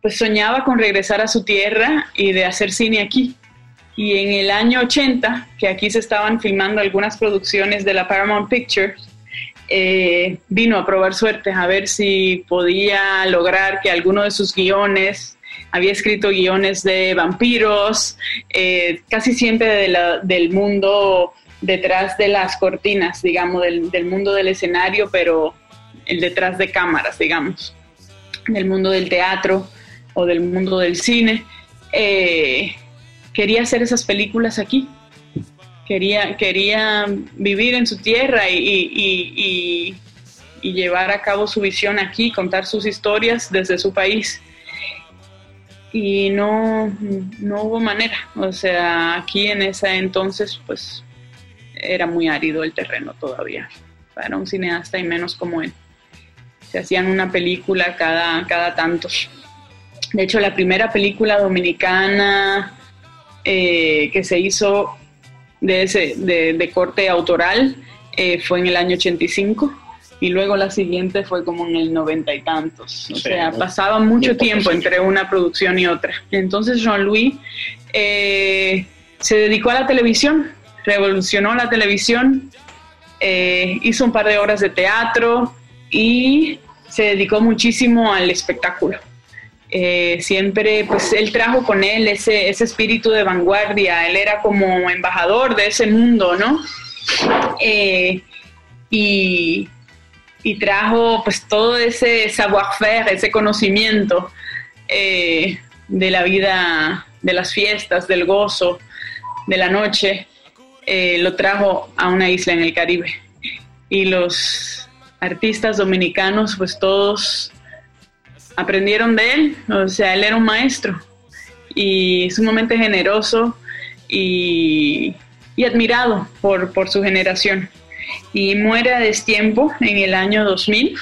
pues soñaba con regresar a su tierra y de hacer cine aquí. Y en el año 80, que aquí se estaban filmando algunas producciones de la Paramount Pictures, eh, vino a probar suerte, a ver si podía lograr que alguno de sus guiones, había escrito guiones de vampiros, eh, casi siempre del mundo detrás de las cortinas, digamos, del, mundo del escenario, pero el detrás de cámaras, digamos, del mundo del teatro o del mundo del cine. Eh, quería hacer esas películas aquí quería, quería vivir en su tierra y, llevar a cabo su visión aquí, contar sus historias desde su país. Y no, no hubo manera. O sea, aquí en ese entonces, pues era muy árido el terreno todavía para un cineasta y menos como él. Se hacían una película cada, cada tantos. De hecho, la primera película dominicana eh, que se hizo de, ese, de, corte autoral eh, fue en el año 85 y luego la siguiente fue como en el noventa y tantos. O sea, pasaba mucho tiempo entre una producción y otra. Entonces Jean-Louis eh, se dedicó a la televisión, revolucionó la televisión, eh, hizo un par de horas de teatro y se dedicó muchísimo al espectáculo. Eh, siempre, pues él trajo con él ese, ese espíritu de vanguardia, él era como embajador de ese mundo, ¿no? Eh, y, y, trajo pues todo ese savoir-faire, ese conocimiento de la vida, de las fiestas, del gozo, de la noche, lo trajo a una isla en el Caribe. Y los artistas dominicanos, pues todos aprendieron de él, o sea, él era un maestro y sumamente generoso y, admirado por, por, su generación. Y muere a destiempo en el año 2000,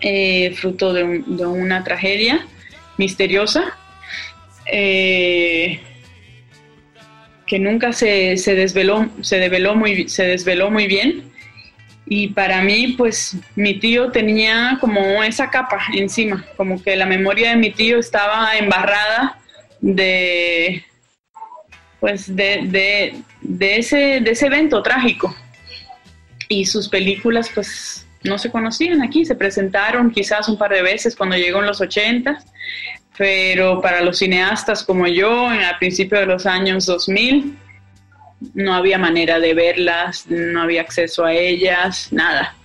eh, fruto de, una tragedia misteriosa eh, que nunca se, se, desveló, se, desveló muy, se desveló muy bien y para mí, pues mi tío tenía como esa capa encima, como que la memoria de mi tío estaba embarrada de, pues de, ese, de ese evento trágico. Y sus películas, pues no se conocían aquí, se presentaron quizás un par de veces cuando llegó en los 80, pero para los cineastas como yo, en, al principio de los años 2000, no había manera de verlas, no había acceso a ellas, nada.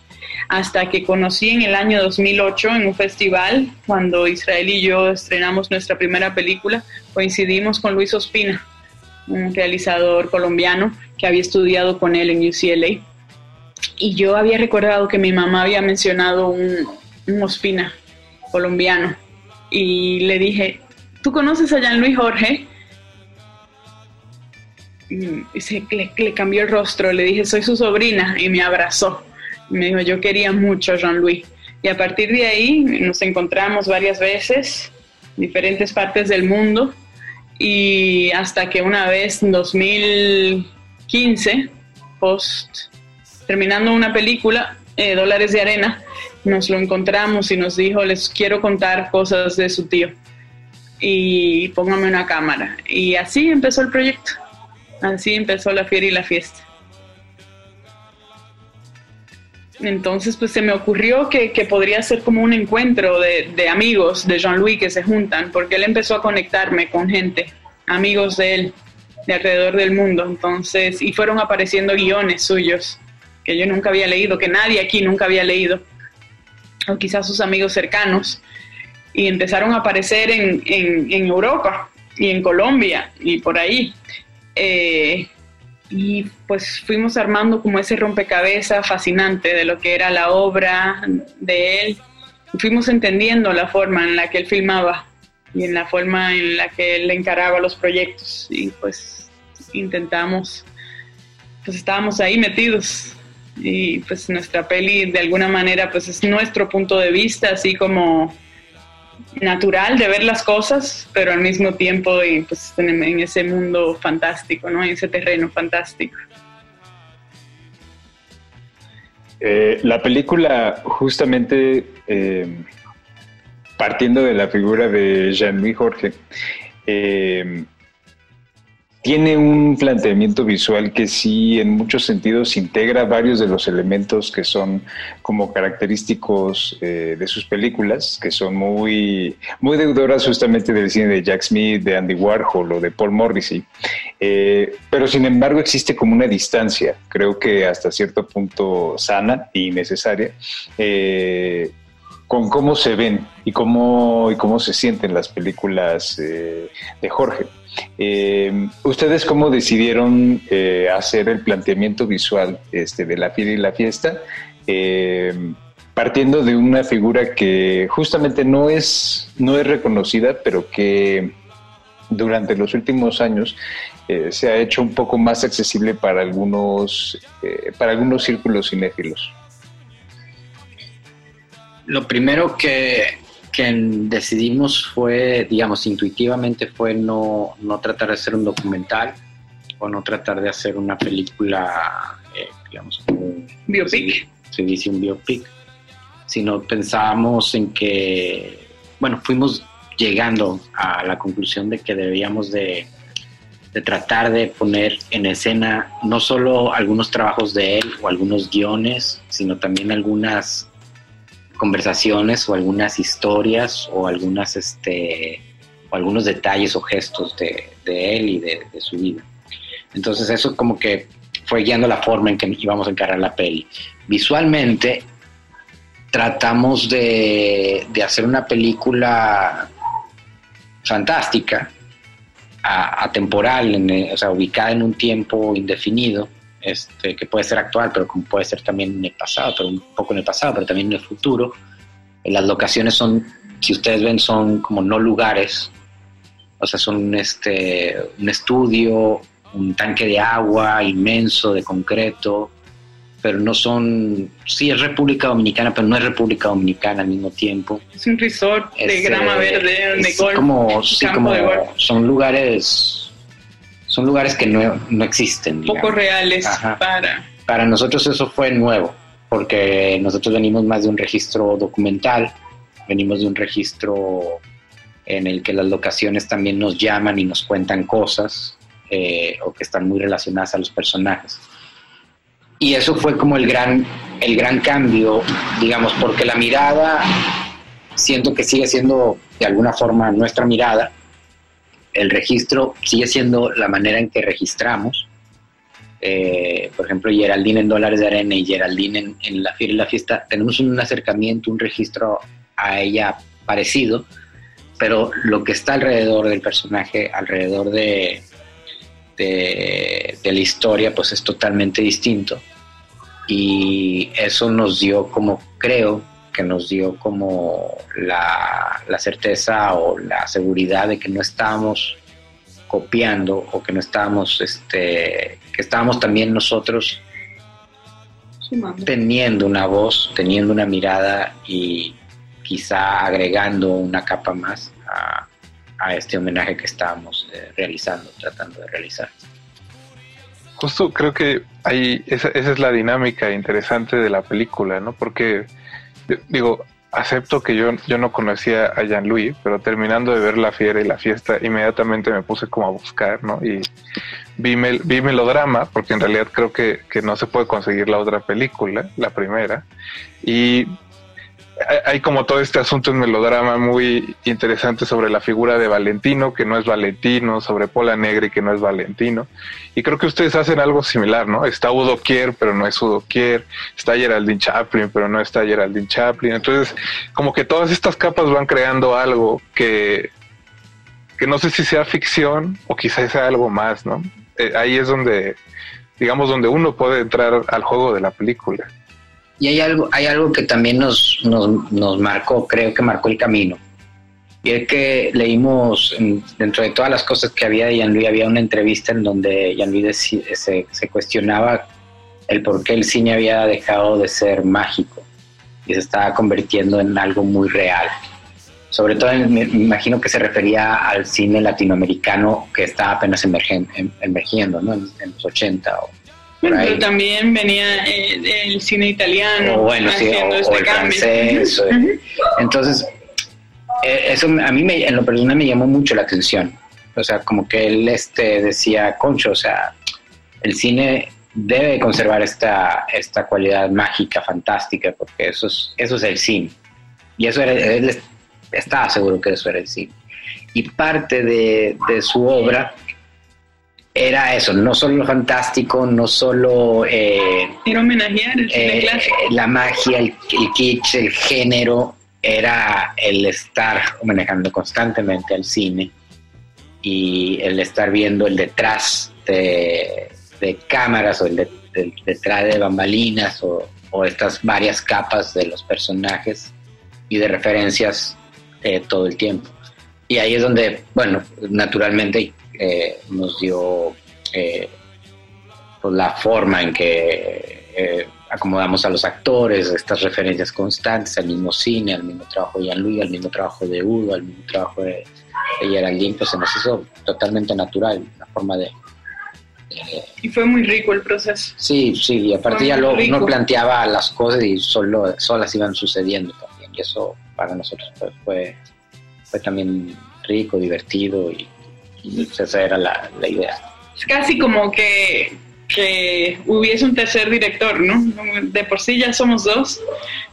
Hasta que conocí en el año 2008 en un festival, cuando Israel y yo estrenamos nuestra primera película, coincidimos con Luis Ospina, un realizador colombiano que había estudiado con él en UCLA. Y yo había recordado que mi mamá había mencionado un, un Ospina colombiano. Y le dije, ¿tú conoces a Jean-Louis Jorge? y se, le, cambió el rostro, le dije, soy su sobrina, y me abrazó. Me dijo, yo quería mucho a Jean-Louis. Y a partir de ahí nos encontramos varias veces, en diferentes partes del mundo, y hasta que una vez, en 2015, post, terminando una película, eh, Dólares de Arena, nos lo encontramos y nos dijo, les quiero contar cosas de su tío y póngame una cámara. Y así empezó el proyecto. Así empezó la fiera y la fiesta. Entonces, pues se me ocurrió que, podría ser como un encuentro de, amigos de Jean-Louis que se juntan, porque él empezó a conectarme con gente, amigos de él, de alrededor del mundo. Entonces, y fueron apareciendo guiones suyos que yo nunca había leído, que nadie aquí nunca había leído, o quizás sus amigos cercanos, y empezaron a aparecer en, en Europa y en Colombia y por ahí. Eh, y pues fuimos armando como ese rompecabezas fascinante de lo que era la obra de él. fuimos entendiendo la forma en la que él filmaba y en la forma en la que él encaraba los proyectos. Y pues intentamos, pues estábamos ahí metidos. Y pues nuestra peli de alguna manera pues es nuestro punto de vista, así como natural de ver las cosas, pero al mismo tiempo y, pues, en, ese mundo fantástico, ¿no? en ese terreno fantástico. Eh, la película justamente eh, partiendo de la figura de Jean-Louis Jorge, eh, tiene un planteamiento visual que sí en muchos sentidos integra varios de los elementos que son como característicos eh, de sus películas, que son muy, muy deudoras justamente del cine de Jack Smith, de Andy Warhol o de Paul Morrissey. Eh, pero sin embargo existe como una distancia, creo que hasta cierto punto sana y necesaria. Eh, con cómo se ven y cómo, y cómo se sienten las películas de Jorge. Eh, ¿Ustedes cómo decidieron eh, hacer el planteamiento visual este, de la fiesta y la fiesta? Eh, partiendo de una figura que justamente no es, no es reconocida, pero que durante los últimos años se ha hecho un poco más accesible para algunos, para algunos círculos cinéfilos. Lo primero que, que decidimos fue, digamos, intuitivamente fue no, no, tratar de hacer un documental o no tratar de hacer una película, eh, digamos, como... Biopic. Se, dice un biopic, sino pensábamos en que, bueno, fuimos llegando a la conclusión de que debíamos de, de tratar de poner en escena no solo algunos trabajos de él o algunos guiones, sino también algunas conversaciones o algunas historias o algunas este o algunos detalles o gestos de, él y de, su vida. Entonces eso como que fue guiando la forma en que íbamos a encarar la peli. Visualmente tratamos de, hacer una película fantástica, atemporal, o sea, ubicada en un tiempo indefinido, este, que puede ser actual, pero como puede ser también en el pasado, pero un poco en el pasado, pero también en el futuro. Eh, las locaciones son, si ustedes ven, son como no lugares, o sea, son este, un estudio, un tanque de agua inmenso de concreto, pero no son, sí es República Dominicana, pero no es República Dominicana al mismo tiempo. Es un resort de grama eh, verde, de golf, como, sí, como son lugares son lugares que no, no existen. Poco reales para... Para nosotros eso fue nuevo, porque nosotros venimos más de un registro documental, venimos de un registro en el que las locaciones también nos llaman y nos cuentan cosas eh, o que están muy relacionadas a los personajes. Y eso fue como el gran, el gran cambio, digamos, porque la mirada siento que sigue siendo de alguna forma nuestra mirada, el registro sigue siendo la manera en que registramos, eh, por ejemplo, Geraldine en Dólares de Arena y Geraldine en, La Fiera y la Fiesta, tenemos un acercamiento, un registro a ella parecido, pero lo que está alrededor del personaje, alrededor de, de, la historia, pues es totalmente distinto. Y eso nos dio como, creo, que nos dio como la, la certeza o la seguridad de que no estábamos copiando o que no estábamos, este, que estábamos también nosotros teniendo una voz, teniendo una mirada y quizá agregando una capa más a, este homenaje que estábamos eh, realizando, tratando de realizar. Justo creo que ahí esa, esa es la dinámica interesante de la película, ¿no? Porque digo, acepto que yo, yo no conocía a Jean-Louis, pero terminando de ver La Fiera y la Fiesta, inmediatamente me puse como a buscar, ¿no? Y vi, vi melodrama, porque en realidad creo que, que no se puede conseguir la otra película, la primera, y hay como todo este asunto en melodrama muy interesante sobre la figura de Valentino, que no es Valentino, sobre Pola Negri, que no es Valentino. Y creo que ustedes hacen algo similar, ¿no? Está Udo Kier, pero no es Udo Kier. Está Geraldine Chaplin, pero no está Geraldine Chaplin. Entonces, como que todas estas capas van creando algo que, que no sé si sea ficción o quizás sea algo más, ¿no? Eh, ahí es donde, digamos, donde uno puede entrar al juego de la película. Y hay algo, hay algo que también nos, nos, nos marcó, creo que marcó el camino. Y es que leímos, dentro de todas las cosas que había de Jean-Louis, había una entrevista en donde Jean-Louis se, se, cuestionaba el por qué el cine había dejado de ser mágico y se estaba convirtiendo en algo muy real. Sobre todo, me imagino que se refería al cine latinoamericano que estaba apenas emergiendo, ¿no? en, en los 80 o pero también venía eh, el cine italiano o bueno, haciendo este el francés. Entonces, eh, eso a mí me, en lo personal me llamó mucho la atención. O sea, como que él este, decía, concho, o sea, el cine debe conservar esta, esta cualidad mágica, fantástica, porque eso es, eso es el cine. Y eso era, él estaba seguro que eso era el cine. Y parte de, de su obra era eso, no solo lo fantástico, no solo... Eh, era homenajear el cine eh, La magia, el, kitsch, el género, era el estar manejando constantemente al cine y el estar viendo el detrás de, cámaras o el detrás de bambalinas o, estas varias capas de los personajes y de referencias eh, todo el tiempo. Y ahí es donde, bueno, naturalmente eh, nos dio eh, pues, la forma en que eh, acomodamos a los actores, estas referencias constantes al mismo cine, al mismo trabajo de Jean-Louis, al mismo trabajo de Udo, al mismo trabajo de, de Geraldine, pues se nos hizo totalmente natural, una forma de, y fue muy rico el proceso. Sí, sí, y aparte ya lo, uno planteaba las cosas y solo, solas iban sucediendo también, y eso para nosotros pues, fue, fue también rico, divertido y esa era la, idea. Es casi como que, que hubiese un tercer director, ¿no? De por sí ya somos dos,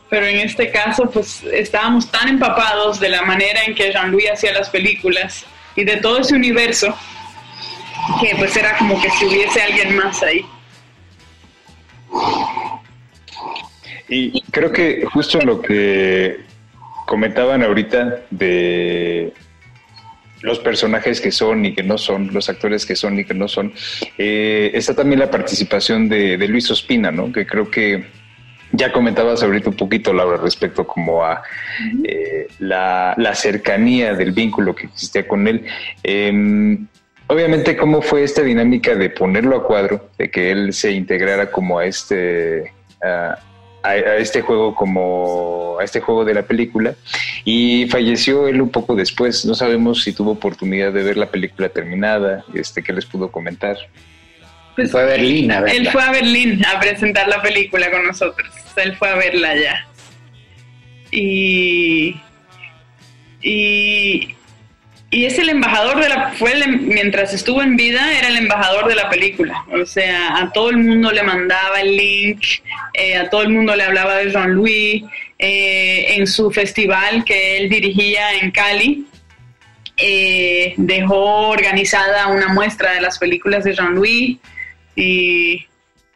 pero en este caso pues estábamos tan empapados de la manera en que Jean-Louis hacía las películas y de todo ese universo que pues era como que si hubiese alguien más ahí. Y creo que justo lo que comentaban ahorita de los personajes que son y que no son, los actores que son y que no son. Eh, está también la participación de, Luis Ospina, ¿no? Que creo que ya comentabas ahorita un poquito, Laura, respecto como a eh, la, cercanía del vínculo que existía con él. Em, obviamente, ¿cómo fue esta dinámica de ponerlo a cuadro, de que él se integrara como a este a, este juego como a este juego de la película y falleció él un poco después. No sabemos si tuvo oportunidad de ver la película terminada, este, ¿qué les pudo comentar? Pues fue a Berlín a Él fue a Berlín a presentar la película con nosotros. Él fue a verla ya. Y, y y es el embajador de la, fue em, mientras estuvo en vida, era el embajador de la película. O sea, a todo el mundo le mandaba el link, eh, a todo el mundo le hablaba de Jean-Louis. Eh, en su festival que él dirigía en Cali, eh, dejó organizada una muestra de las películas de Jean-Louis. Y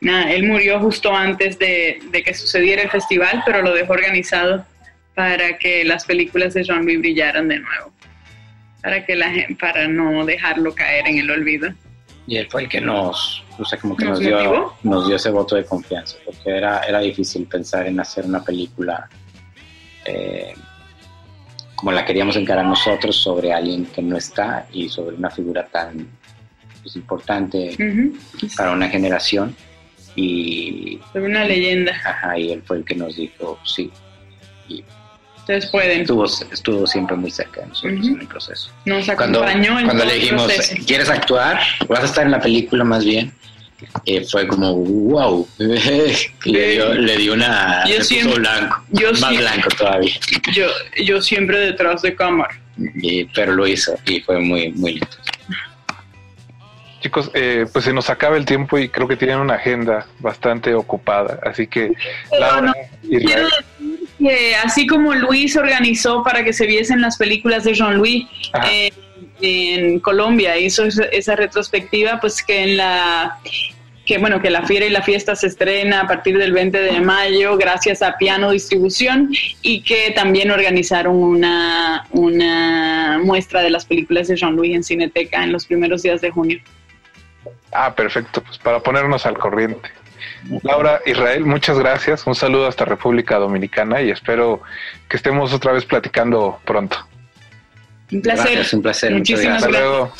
nada, él murió justo antes de, que sucediera el festival, pero lo dejó organizado para que las películas de Jean-Louis brillaran de nuevo, para, que la, para no dejarlo caer en el olvido. Y él fue el que nos, o sea, como que nos, dio, nos dio ese voto de confianza, porque era, era difícil pensar en hacer una película eh, como la queríamos encarar nosotros sobre alguien que no está y sobre una figura tan pues, importante para una generación. Y, sobre una leyenda. Ajá, y él fue el que nos dijo sí. Y Ustedes pueden. Estuvo, estuvo siempre muy cerca de nosotros en el proceso. Nos acompañó cuando, en cuando le dijimos, ¿quieres actuar? ¿Vas a estar en la película más bien? Eh, fue como, wow, [laughs] le dio, le dio una, yo siempre, blanco, más blanco todavía. Yo, yo siempre detrás de cámara. pero lo hizo y fue muy, muy lindo. Chicos, eh, pues se nos acaba el tiempo y creo que tienen una agenda bastante ocupada, así que Laura, quiero decir que así como Luis organizó para que se viesen las películas de Jean-Louis, eh, en Colombia hizo esa retrospectiva, pues que en la que bueno, que la Fiera y la Fiesta se estrena a partir del 20 de mayo gracias a Piano Distribución y que también organizaron una, una muestra de las películas de Jean-Louis en Cineteca en los primeros días de junio. Ah, perfecto, pues para ponernos al corriente. Laura, Israel, muchas gracias. Un saludo hasta República Dominicana y espero que estemos otra vez platicando pronto. Un placer. un placer. Muchísimas gracias. Luego.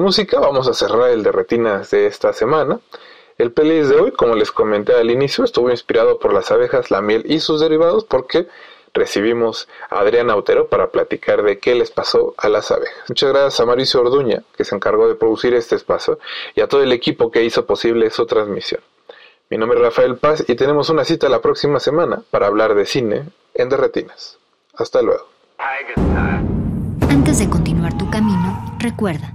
Música vamos a cerrar el de retinas de esta semana. El playlist de hoy, como les comenté al inicio, estuvo inspirado por las abejas, la miel y sus derivados porque recibimos a Adriana Autero para platicar de qué les pasó a las abejas. Muchas gracias a Mauricio Orduña, que se encargó de producir este espacio, y a todo el equipo que hizo posible su transmisión. Mi nombre es Rafael Paz y tenemos una cita la próxima semana para hablar de cine en De Retinas. Hasta luego. Antes de continuar tu camino, recuerda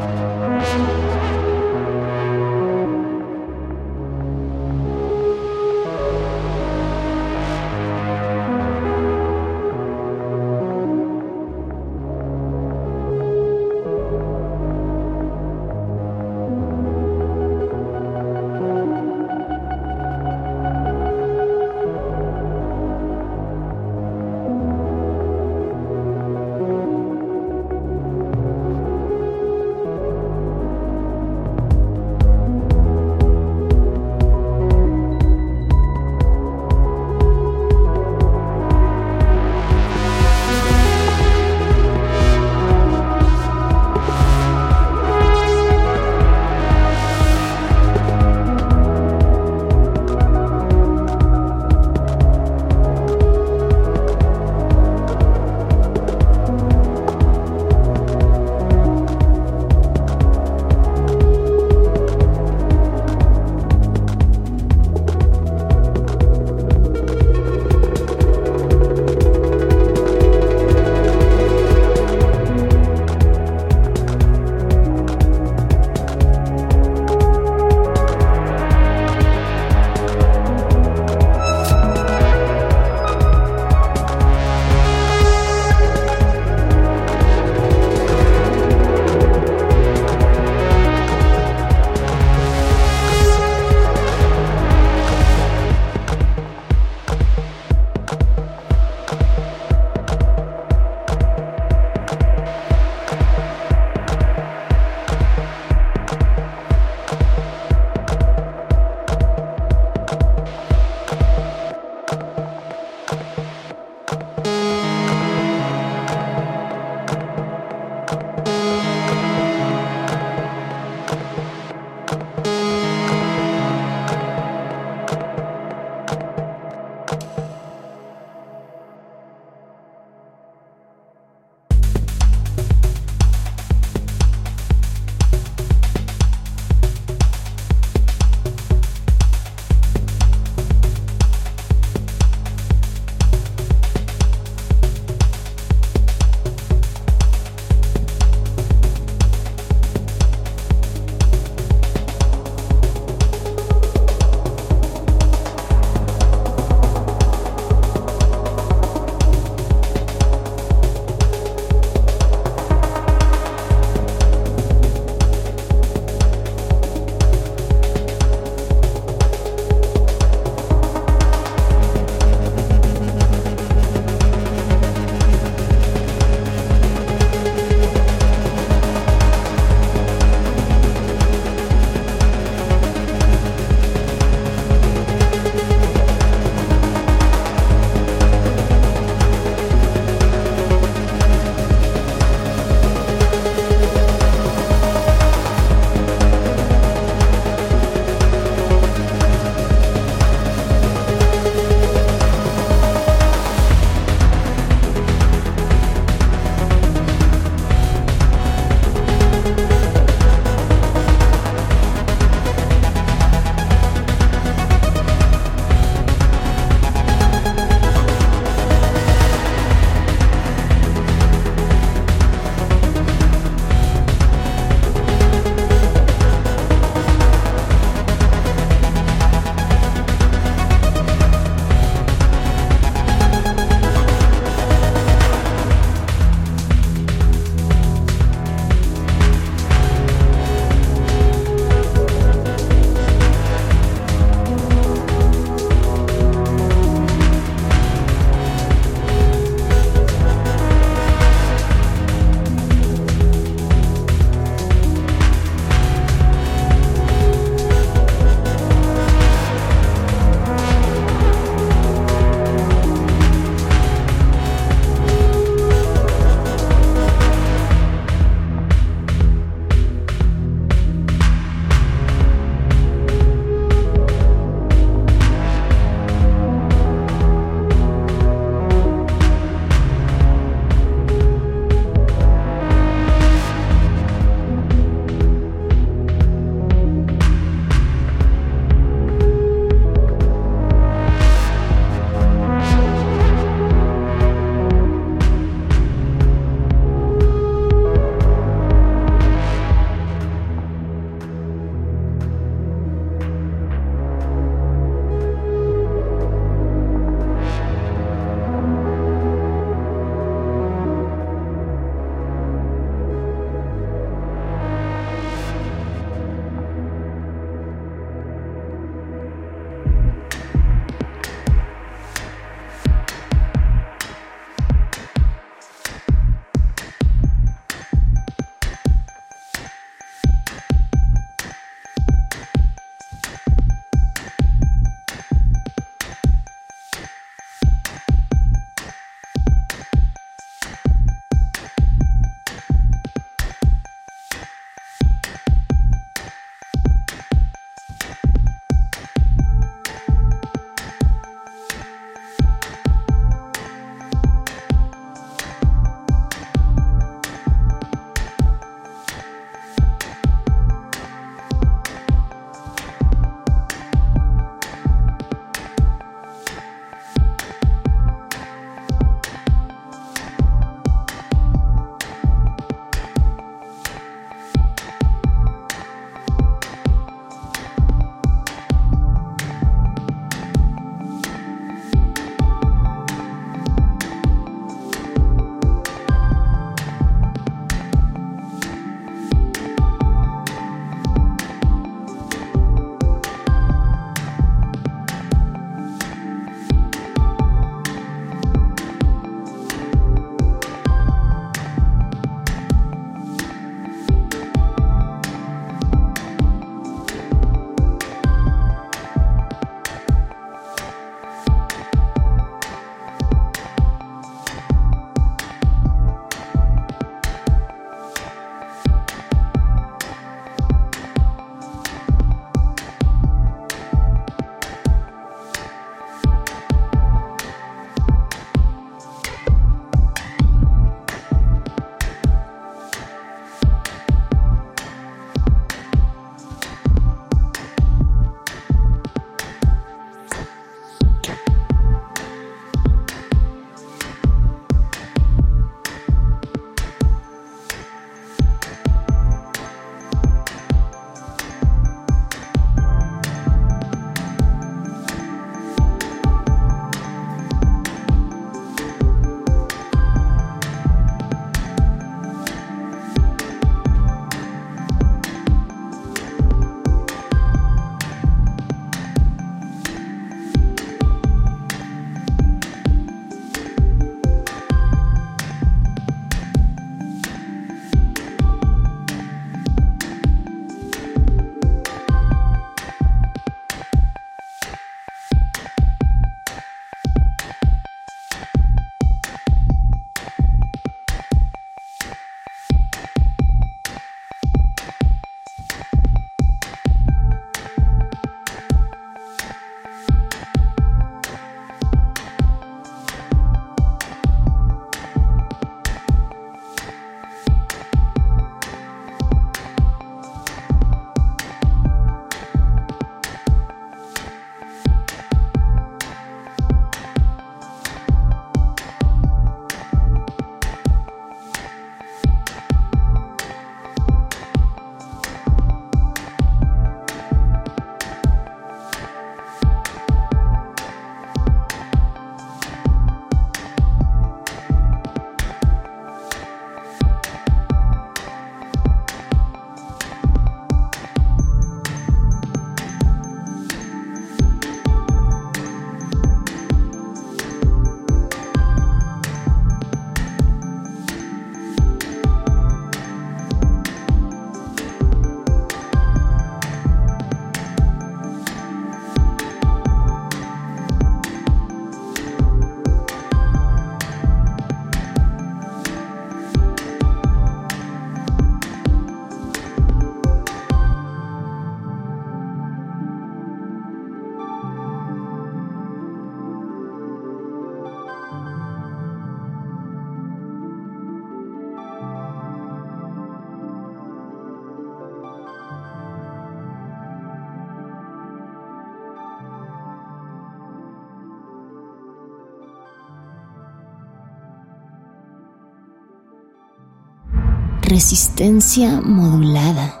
Resistencia modulada.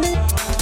Mm-hmm.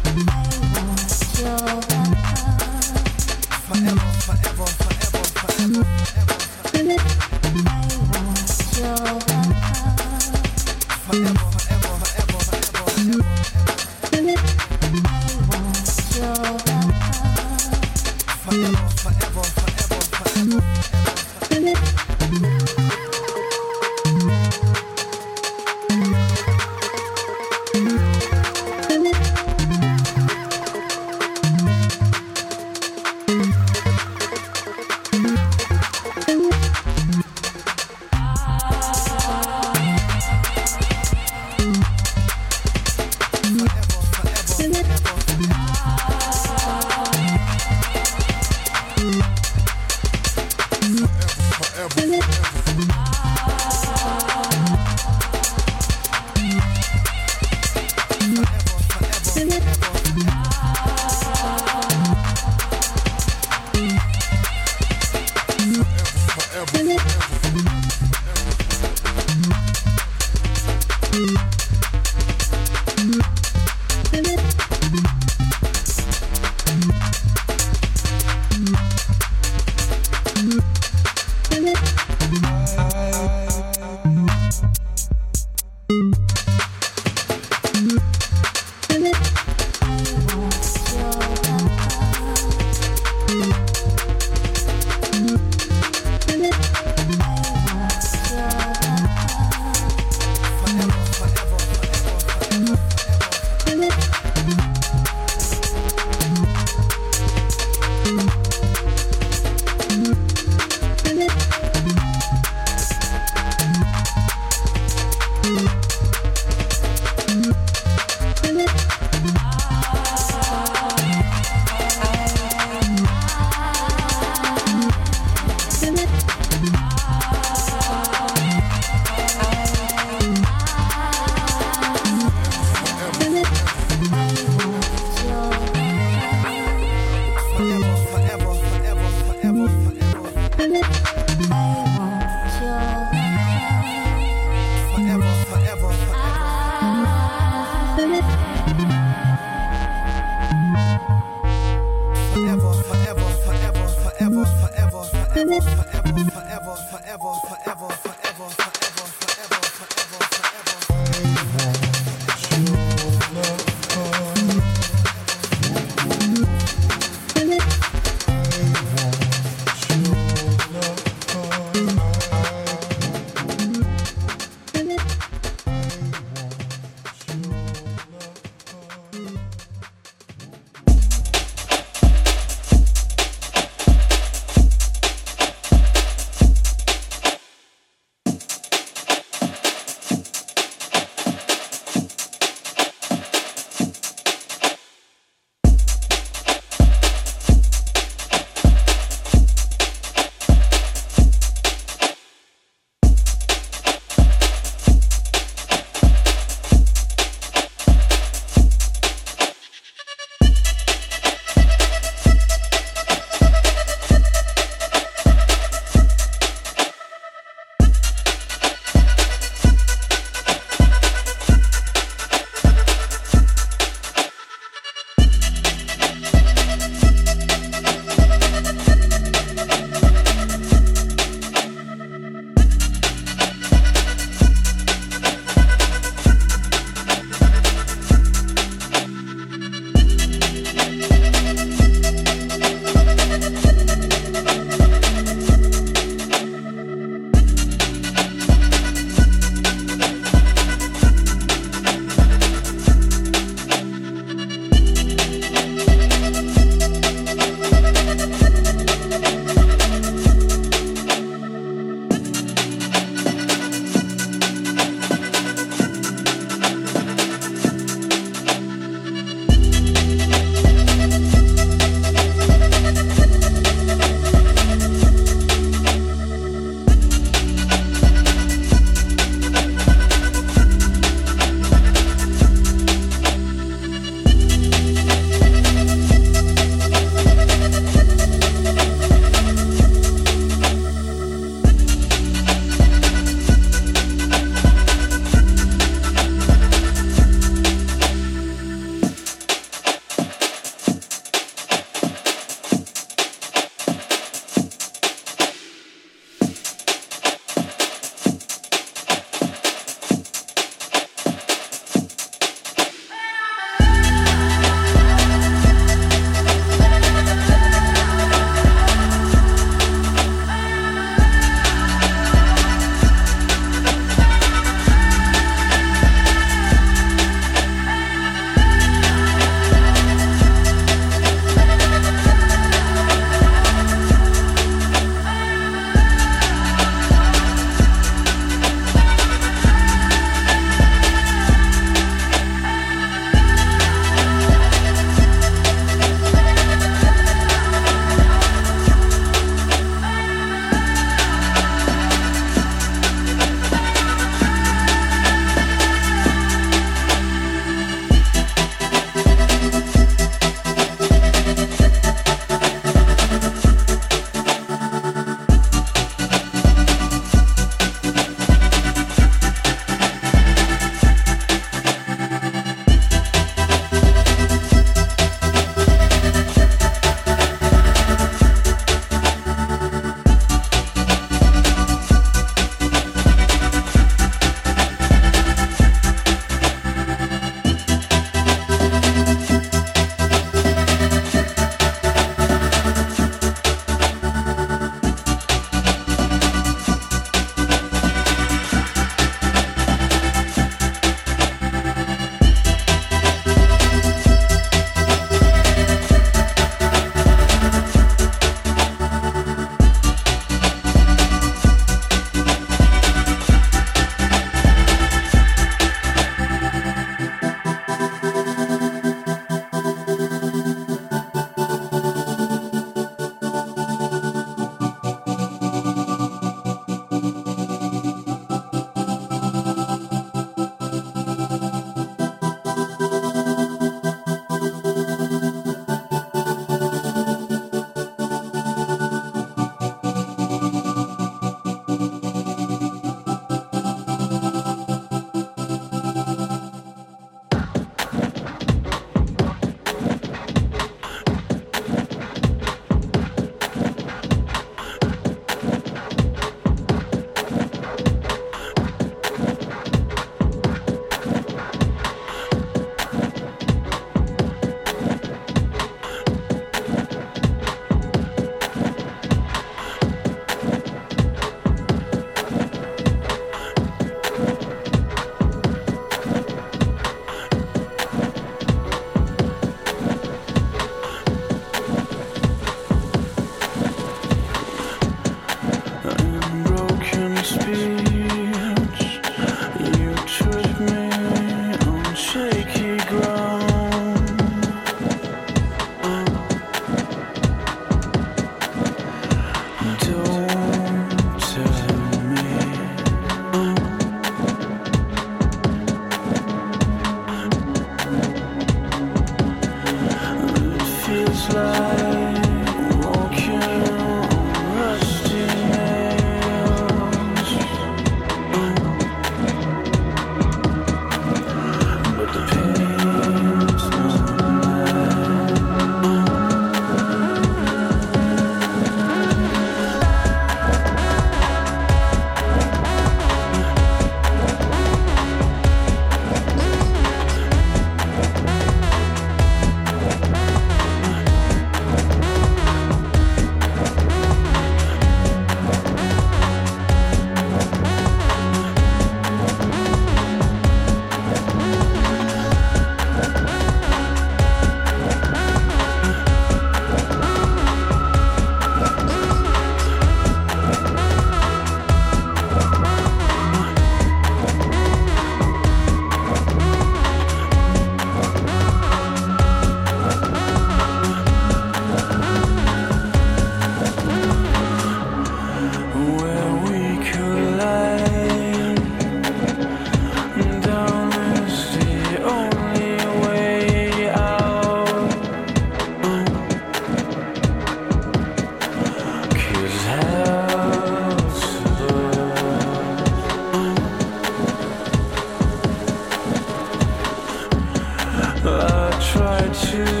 是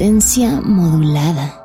resistencia modulada.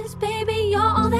Cause baby, you're all that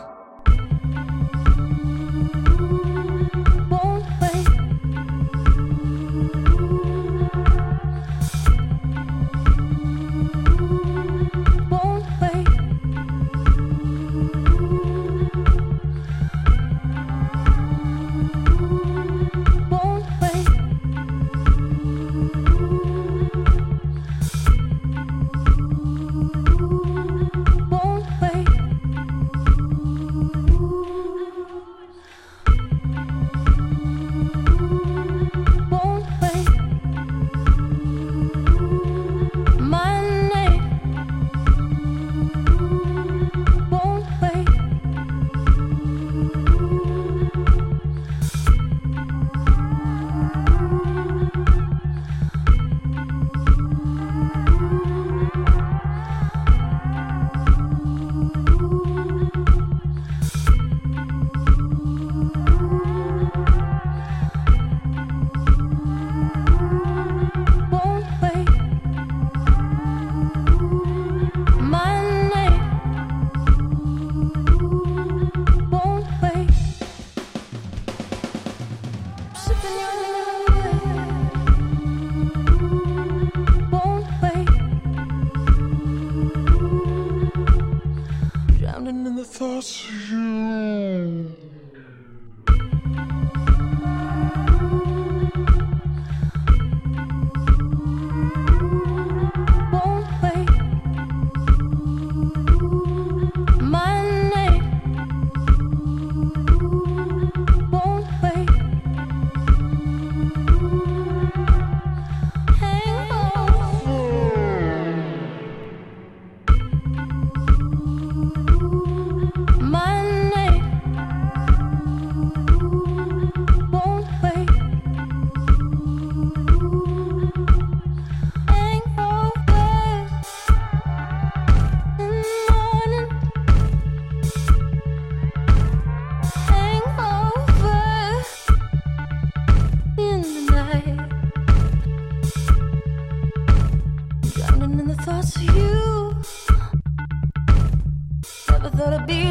you. Never thought I'd be